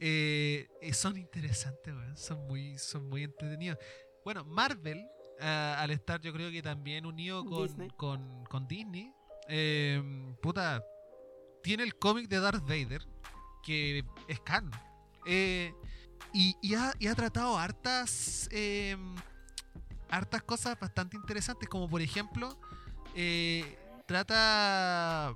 Eh, eh, son interesantes, weón. Son muy, son muy entretenidos. Bueno, Marvel, ah, al estar yo creo que también unido con Disney. con, con Disney, eh, puta, tiene el cómic de Darth Vader, que es canon. Eh, y, y ha, y ha tratado hartas, eh, hartas cosas bastante interesantes, como por ejemplo, trata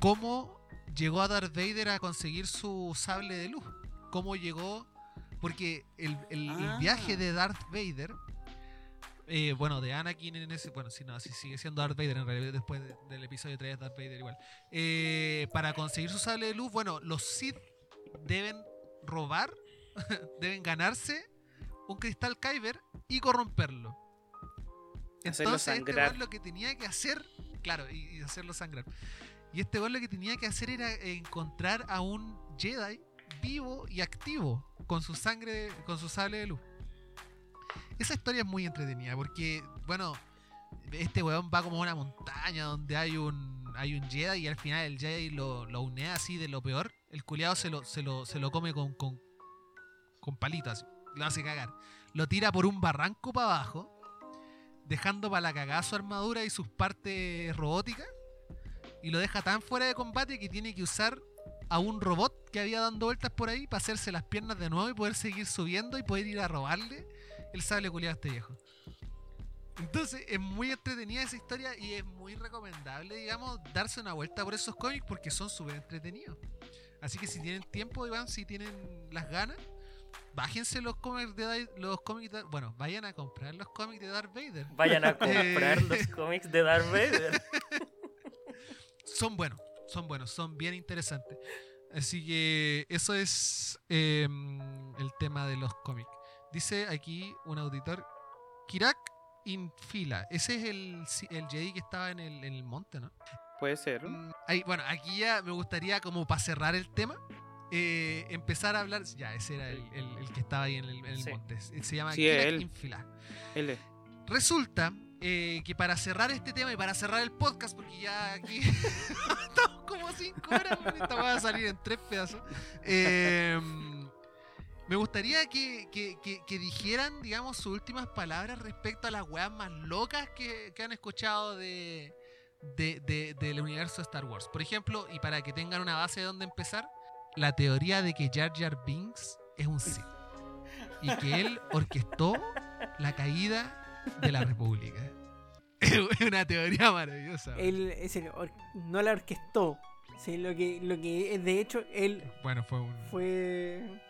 cómo llegó a Darth Vader a conseguir su sable de luz. Cómo llegó, porque el, el- el Ah. viaje de Darth Vader, eh, bueno, de Anakin en ese, bueno, si no, si sigue siendo Darth Vader en realidad después de- del episodio 3 es Darth Vader igual. Eh, para conseguir su sable de luz, bueno, los Sith deben robar, deben ganarse un cristal Kyber y corromperlo. Entonces este lo que tenía que hacer, claro, y, y hacerlo sangrar. Y este weón lo que tenía que hacer era encontrar a un Jedi vivo y activo con su sangre, con su sable de luz. Esa historia es muy entretenida porque, bueno, este weón va como a una montaña donde hay un hay un Jedi y al final el Jedi lo, lo unea así de lo peor. El culiado se lo, se lo, se lo come con, con, con lo hace cagar. Lo tira por un barranco para abajo, dejando para la cagada su armadura y sus partes robóticas. Y lo deja tan fuera de combate que tiene que usar a un robot que había dando vueltas por ahí para hacerse las piernas de nuevo y poder seguir subiendo y poder ir a robarle el sable culiado a este viejo. Entonces es muy entretenida esa historia y es muy recomendable, digamos, darse una vuelta por esos cómics porque son súper entretenidos. Así que si tienen tiempo, Iván, si tienen las ganas, bájense los cómics de los cómics de- bueno, vayan a comprar los cómics de Darth Vader. Vayan a comprar Eh. los cómics de Darth Vader. Son buenos, son buenos, son bien interesantes. Así que eso es eh, el tema de los cómics. Dice aquí un auditor, Kirak Infila. Ese es el, el Jedi que estaba en el, en el monte, ¿no? Puede ser. Mm, ahí, bueno, aquí ya me gustaría, como para cerrar el tema, eh, empezar a hablar. Ya, ese era el, el- que estaba ahí en el, en el Sí. monte. Se llama Sí, Kirak él. Infila. Él es. Resulta eh, que para cerrar este tema y para cerrar el podcast, porque ya aquí estamos como cinco horas, esta va a salir en tres pedazos. eh, me gustaría que, que- dijeran, digamos, sus últimas palabras respecto a las weas más locas que, que han escuchado de, de- de- del universo de Star Wars. Por ejemplo, y para que tengan una base de dónde empezar, la teoría de que Jar Jar Binks es un Sith. Y que él orquestó la caída de la República. Es una teoría maravillosa. Él es el or- no la orquestó. Sí, lo que, lo que es de hecho, él Bueno, fue, un- fue.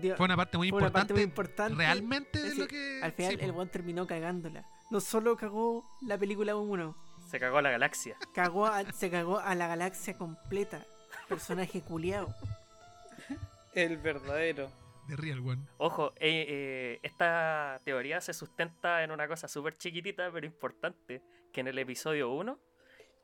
dio- fue una parte muy fue una importante. parte muy importante. Realmente de Es lo que. Al final sí, el weón terminó cagándola. No solo cagó la película 1, Se cagó la galaxia. cagó a- se cagó a la galaxia completa. Personaje culiao. El verdadero. Real One. Ojo, eh, eh, esta teoría se sustenta en una cosa súper chiquitita pero importante, que en el episodio 1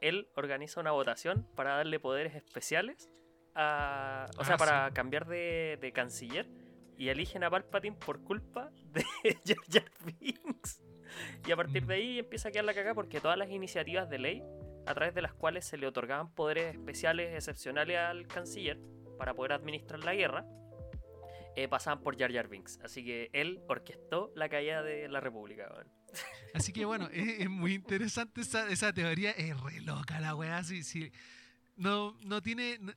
él organiza una votación para darle poderes especiales, a, o sea, Ah, para cambiar de, de canciller y eligen a Palpatine por culpa de Jar Jar Binks. Y a partir de ahí empieza a quedar la cagada porque todas las iniciativas de ley, a través de las cuales se le otorgaban poderes especiales excepcionales al canciller para poder administrar la guerra, eh, pasaban por Jar Jar Binks. Así que él orquestó la caída de la República. weón. Así que bueno, es, es muy interesante esa, esa teoría. Es re loca la weá. Sí, sí. No, no tiene. no-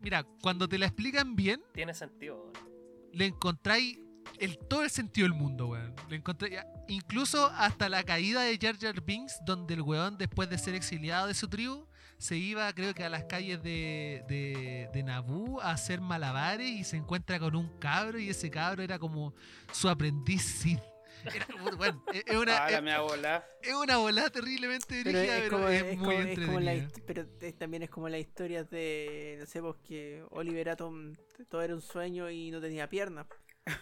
mira, cuando te la explican bien, Tiene sentido. weón. le encontráis el, todo el sentido del mundo, weón. Le encontré, incluso hasta la caída de Jar Jar Binks, donde el weón, después de ser exiliado de su tribu, se iba, creo que a las calles de, de, de Naboo a hacer malabares y se encuentra con un cabro y ese cabro era como su aprendiz Sith. Era- bueno, es, es una, es, bola. es una volada terriblemente Pero dirigida, es pero como, es, muy como la pero es- también es como las historias de, no sé, pues que Oliver Atom todo era un sueño y no tenía piernas.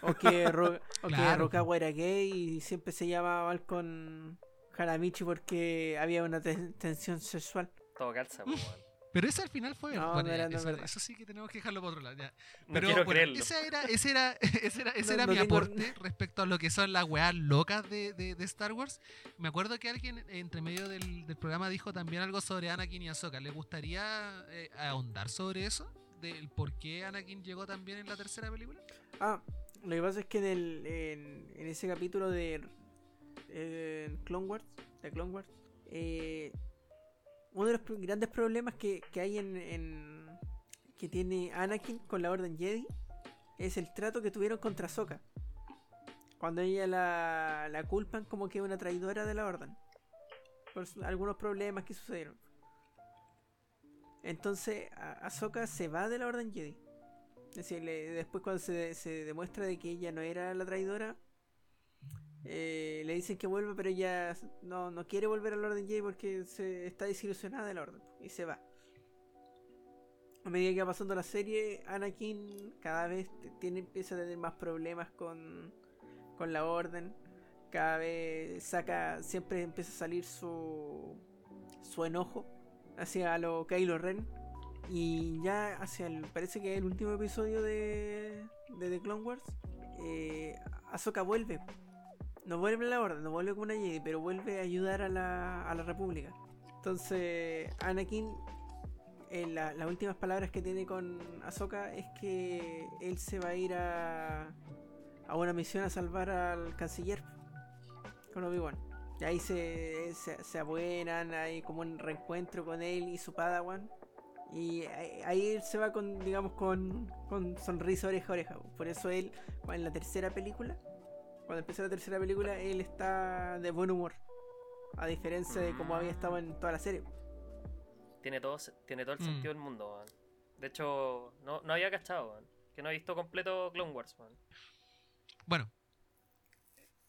O que, Ro- o que Claro. Rokawa era gay y siempre se llamaba mal con Haramichi porque había una ten- tensión sexual. Todo calza. Pero ese al final fue No, bueno, no era- ya, no es eso, sí que tenemos que dejarlo por otro lado. ya. No Pero quiero bueno, creerlo. ese era, ese era, ese era, ese No- era no mi tengo- aporte respecto a lo que son las weas locas de, de- de Star Wars. Me acuerdo que alguien entre medio del, del programa dijo también algo sobre Anakin y Ahsoka. ¿Le gustaría eh, ahondar sobre eso? Del por qué Anakin llegó también en la tercera película. Ah, lo que pasa es que en, el, en, en ese capítulo de eh, Clone Wars, de Clone Wars, eh, uno de los grandes problemas que, que hay en, en- que tiene Anakin con la Orden Jedi es el trato que tuvieron contra Ahsoka. Cuando ella la, la culpan como que una traidora de la Orden. Por algunos problemas que sucedieron. Entonces, Ahsoka se va de la Orden Jedi. Es decir, después cuando se, se demuestra de que ella no era la traidora, eh, le dicen que vuelva, pero ella no, no quiere volver al Orden Jedi porque se está desilusionada del Orden y se va. A medida que va pasando la serie, Anakin cada vez tiene, empieza a tener más problemas con, con la Orden. Cada vez saca, siempre empieza a salir su, su enojo hacia lo Kylo Ren. Y ya hacia el. Parece que el último episodio de, de The Clone Wars. Eh, Ahsoka vuelve. No vuelve a la orden, no vuelve como una Jedi, pero vuelve a ayudar a la, a la República. Entonces, Anakin. En la- las últimas palabras que tiene con Ahsoka es que él se va a ir a, a una misión a salvar al canciller con Obi-Wan. Y ahí se, se, se abuenan, hay como un reencuentro con él y su Padawan. Y ahí, ahí él se va con, digamos, con, con sonrisa oreja a oreja. Por eso él, en la tercera película, cuando empieza la tercera película, él está de buen humor. A diferencia de cómo había estado en toda la serie. Tiene todo, tiene todo el Mm. sentido del mundo, weón. De hecho, no, no había cachado, weón. Que no he visto completo Clone Wars, weón. Bueno,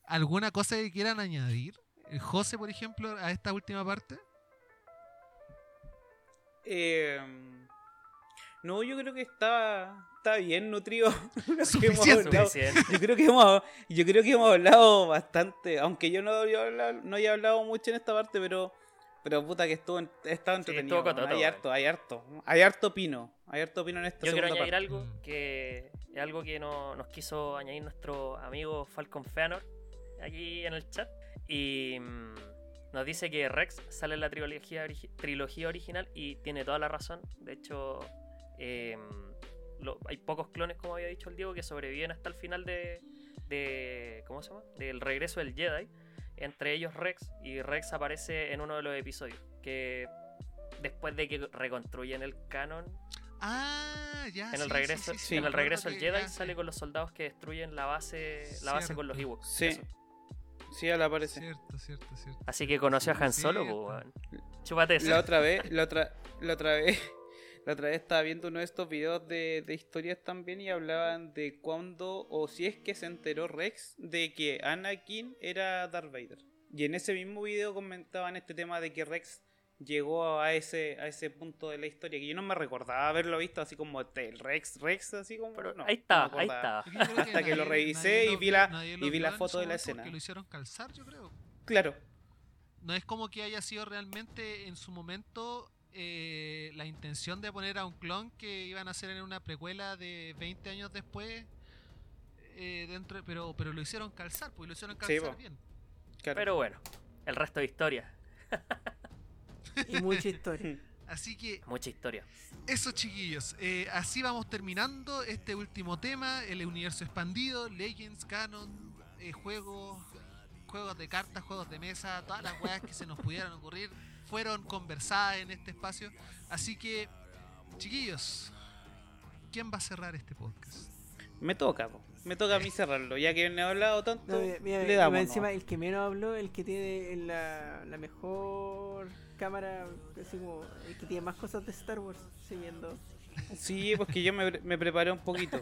¿alguna cosa que quieran añadir? Eh, José, por ejemplo, a esta última parte. Eh, no, yo creo que está, está bien nutrido. hemos Suficiente. Yo creo que hemos, yo creo que hemos hablado bastante, aunque yo no había hablado, no haya hablado mucho en esta parte, pero pero puta que estuvo Sí, entretenido. estuvo cototo, hay harto, hay harto, hay harto pino, hay harto pino en esta Yo quiero añadir parte. algo que es algo que no- nos quiso añadir nuestro amigo Falcon Feanor aquí en el chat. Y mm, nos dice que Rex sale en la trilogía, origi- trilogía original y tiene toda la razón. De hecho, eh, lo- hay pocos clones, como había dicho el Diego, que sobreviven hasta el final de, de. ¿Cómo se llama? Del regreso del Jedi. Entre ellos Rex. Y Rex aparece en uno de los episodios. Que después de que reconstruyen el canon Ah, ya. en el sí, regreso, sí, sí, en el regreso del que- Jedi ya, sale con los soldados que destruyen la base, la base con los. Ewoks. Sí. eso. Sí, aparece. Cierto, cierto, cierto. Así que conoció a Han Solo, pues. Chúpate eso. La otra vez, la otra, la otra vez, la otra vez estaba viendo uno de estos videos de, de historias también y hablaban de cuándo o si es que se enteró Rex de que Anakin era Darth Vader. Y en ese mismo video comentaban este tema de que Rex llegó a ese, a ese punto de la historia que yo no me recordaba haberlo visto así como el Rex, Rex, así como. Pero no, ahí está, ahí está. Hasta que lo nadie- revisé y vi la- y vi la foto de la escena. Porque lo hicieron calzar, yo creo. Claro, No es como que haya sido realmente en su momento eh, la intención de poner a un clon que iban a hacer en una precuela de 20 años después. eh, dentro, pero, pero lo hicieron calzar, pues lo hicieron Sí, calzar po. bien. claro. Pero bueno, el resto de historia. Y mucha historia. Así que Mucha historia. Eso chiquillos, eh, así vamos terminando este último tema, el universo expandido, Legends, Canon, eh, juegos, juegos de cartas, juegos de mesa, todas las weas que se nos pudieran ocurrir fueron conversadas en este espacio. Así que, chiquillos, ¿quién va a cerrar este podcast? Me toca, po. me toca a mí cerrarlo, ya que no he hablado tanto, No, mira, mira, le mira, damos. encima ¿no? el que menos habló, el que tiene la, la mejor cámara, así como el que tiene más cosas de Star Wars, siguiendo. Sí, pues que yo me, me preparé un poquito.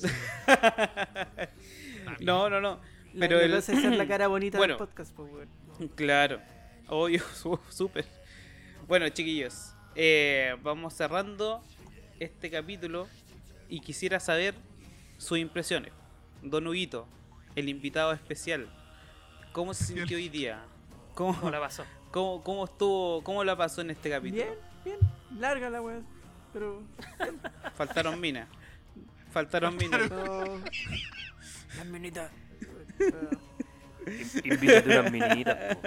no, no, no. Pero la el- la cara bonita Bueno. del podcast, pues. Claro. Obvio, súper. Bueno, chiquillos, eh, vamos cerrando este capítulo y quisiera saber sus impresiones. Don Huguito, el invitado especial, ¿cómo se sintió hoy día? ¿Cómo ¿Cómo, la pasó? cómo, cómo estuvo, cómo la pasó en este capítulo? Bien, bien, larga la weón. Pero Faltaron minas. Faltaron minas. Las minitas. Invítate unas minitas,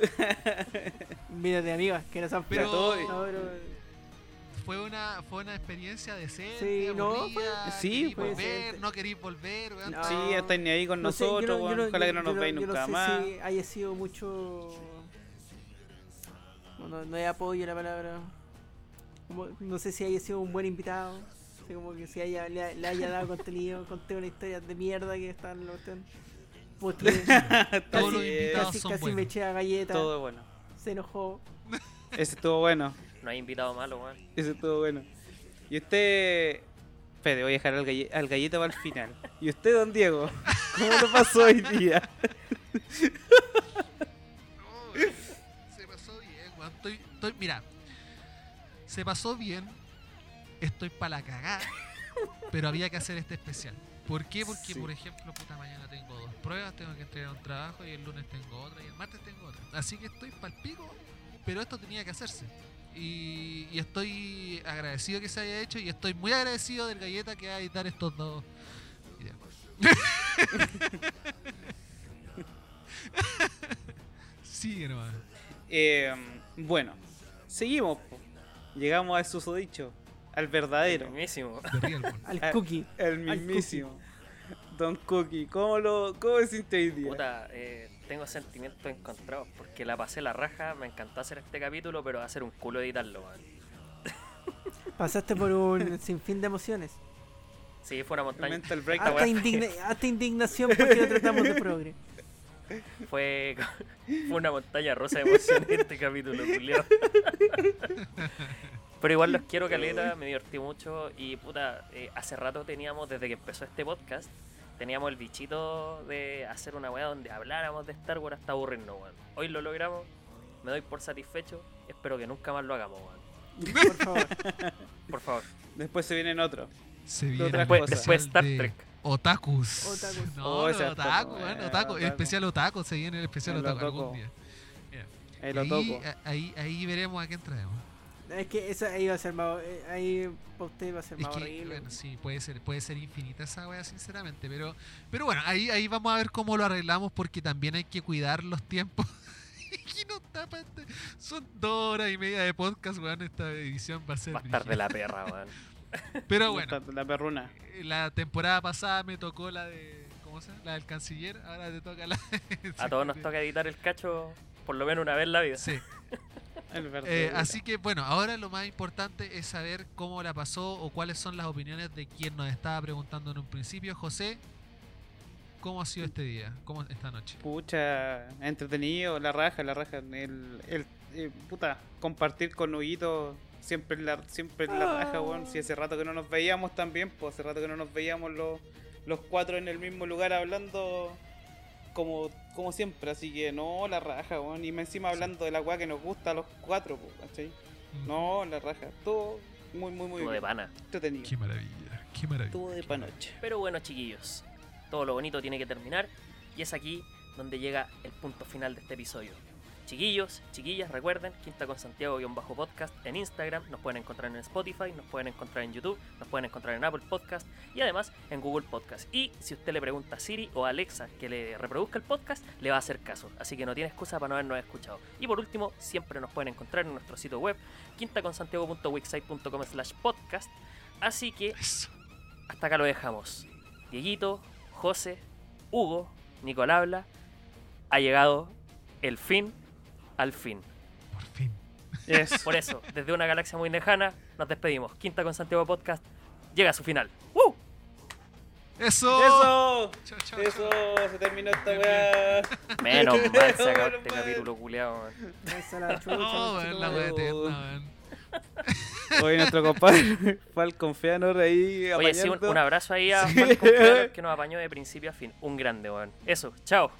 de amigas que no son Pero- todo- No, pero- Fue una, fue una experiencia decente, Sí, no, aburrida, Sí, queréis fue volver, decente. no queréis volver, weón. No. Sí, estáis ni ahí con no sé, yo nosotros, no- yo Ojalá yo- que no nos veáis nunca no sé más. si haya sido mucho. No, no, hay apoyo la palabra. Como- no sé si haya sido un buen invitado. Como que si haya, le, le haya dado contenido, conté una historia de mierda que están en la cuestión. Porque Todos los invitados casi, son casi me eché a galleta, Todo bueno. se enojó. Ese estuvo bueno. No hay invitado malo, weón. Ese estuvo bueno. Y usted. Espere, voy a dejar al, galle- al galleta para el final. ¿Y usted, don Diego? ¿Cómo lo pasó hoy día? No, se pasó bien, weón. Estoy, estoy, mira, se pasó bien. Estoy para la cagada. Pero había que hacer este especial. ¿Por qué? Porque, Sí. por ejemplo, puta, mañana tengo dos pruebas, tengo que entregar un trabajo y el lunes tengo otra y el martes tengo otra. Así que estoy pal pico, pero esto tenía que hacerse. Y, y estoy agradecido que se haya hecho y estoy muy agradecido del galleta que va a editar estos dos videos. Sigue nomás. Eh, bueno, seguimos. Llegamos al susodicho. Al verdadero. Mismísimo. Real one. Al cookie. El Al mismísimo. Don Cookie. ¿Cómo lo cómo sintió hoy día? Puta, eh, tengo sentimientos encontrados porque la pasé la raja, me encantó hacer este capítulo, pero va a ser un culo editarlo, weón. Pasaste por un sinfín de emociones. Sí, fue una El montaña. mental break. Esta Hasta, weá- indigna- hasta indignación porque lo tratamos de progre. Fue, fue una montaña rosa de emociones este capítulo, culiao. Pero igual los quiero, caleta, me divertí mucho y puta, eh, hace rato teníamos, desde que empezó este podcast, teníamos el bichito de hacer una weá donde habláramos de Star Wars hasta aburrirnos, weón. Hoy lo logramos, me doy por satisfecho, espero que nunca más lo hagamos, weón. Por favor. Por favor. Después se vienen otros. Se viene Después, después Star de Trek. Otakus. Otakus. No, Oh, no, ese otaku, eh, otaku. El especial otaku, se viene el especial El otaku algún día. Ahí, ahí veremos a quién traemos. Es que esa ahí va a ser más. eh, Ahí para usted va a ser Es más que, horrible. bueno, sí, puede ser, puede ser infinita esa wea, sinceramente, pero, pero bueno, ahí, ahí vamos a ver cómo lo arreglamos porque también hay que cuidar los tiempos. y no está pa- son dos horas y media de podcast, weón, esta edición va a ser Va a estar de la perra, weón. Pero bueno, La perruna. eh, la temporada pasada me tocó la de, ¿cómo se llama? La del canciller, ahora te toca la A todos nos toca editar el cacho por lo menos una vez en la vida. Sí, Eh, así que bueno, ahora lo más importante es saber cómo la pasó o cuáles son las opiniones de quien nos estaba preguntando en un principio. José, ¿cómo ha sido este día? ¿Cómo esta noche? Pucha, entretenido, la raja, la raja. El, el, eh, puta, compartir con Huguito siempre la, siempre la raja, weón. Si hace rato que no nos veíamos también, pues hace rato que no nos veíamos los, los cuatro en el mismo lugar hablando como, como siempre. Así que no, la raja, weón. Y encima hablando de la weá que nos gusta a los cuatro, ¿cachai? No, la raja. Todo muy, muy, muy Todo de pana. Entretenido. Qué maravilla, qué maravilla. Todo de panoche. Pero bueno, chiquillos, todo lo bonito tiene que terminar y es aquí donde llega el punto final de este episodio. Chiquillos, chiquillas, recuerden, Quinta con Santiago-podcast podcast en Instagram, nos pueden encontrar en Spotify, nos pueden encontrar en YouTube, nos pueden encontrar en Apple Podcast y además en Google Podcast. Y si usted le pregunta a Siri o a Alexa que le reproduzca el podcast, le va a hacer caso. Así que no tiene excusa para no habernos escuchado. Y por último, siempre nos pueden encontrar en nuestro sitio web, quintaconsantiago.wixsite.com slash podcast. Así que hasta acá lo dejamos. Dieguito, José, Hugo, Nicolás habla. Ha llegado el fin al fin. Por fin. Yes. Por eso, desde una galaxia muy lejana, nos despedimos. Quinta con Santiago Podcast llega a su final. ¡Woo! Eso. ¡Eso! Chao, chao, Eso, se terminó esta weá. Menos mal se acabó este capítulo culiao. man. La chucha, No, weón, la wea eterna, weón. Hoy nuestro compadre Falcon Feanor ahí Oye, sí, un, apañando. un abrazo ahí a Falcon Feanor, que nos apañó de principio a fin. Un grande, weón. Eso, chao.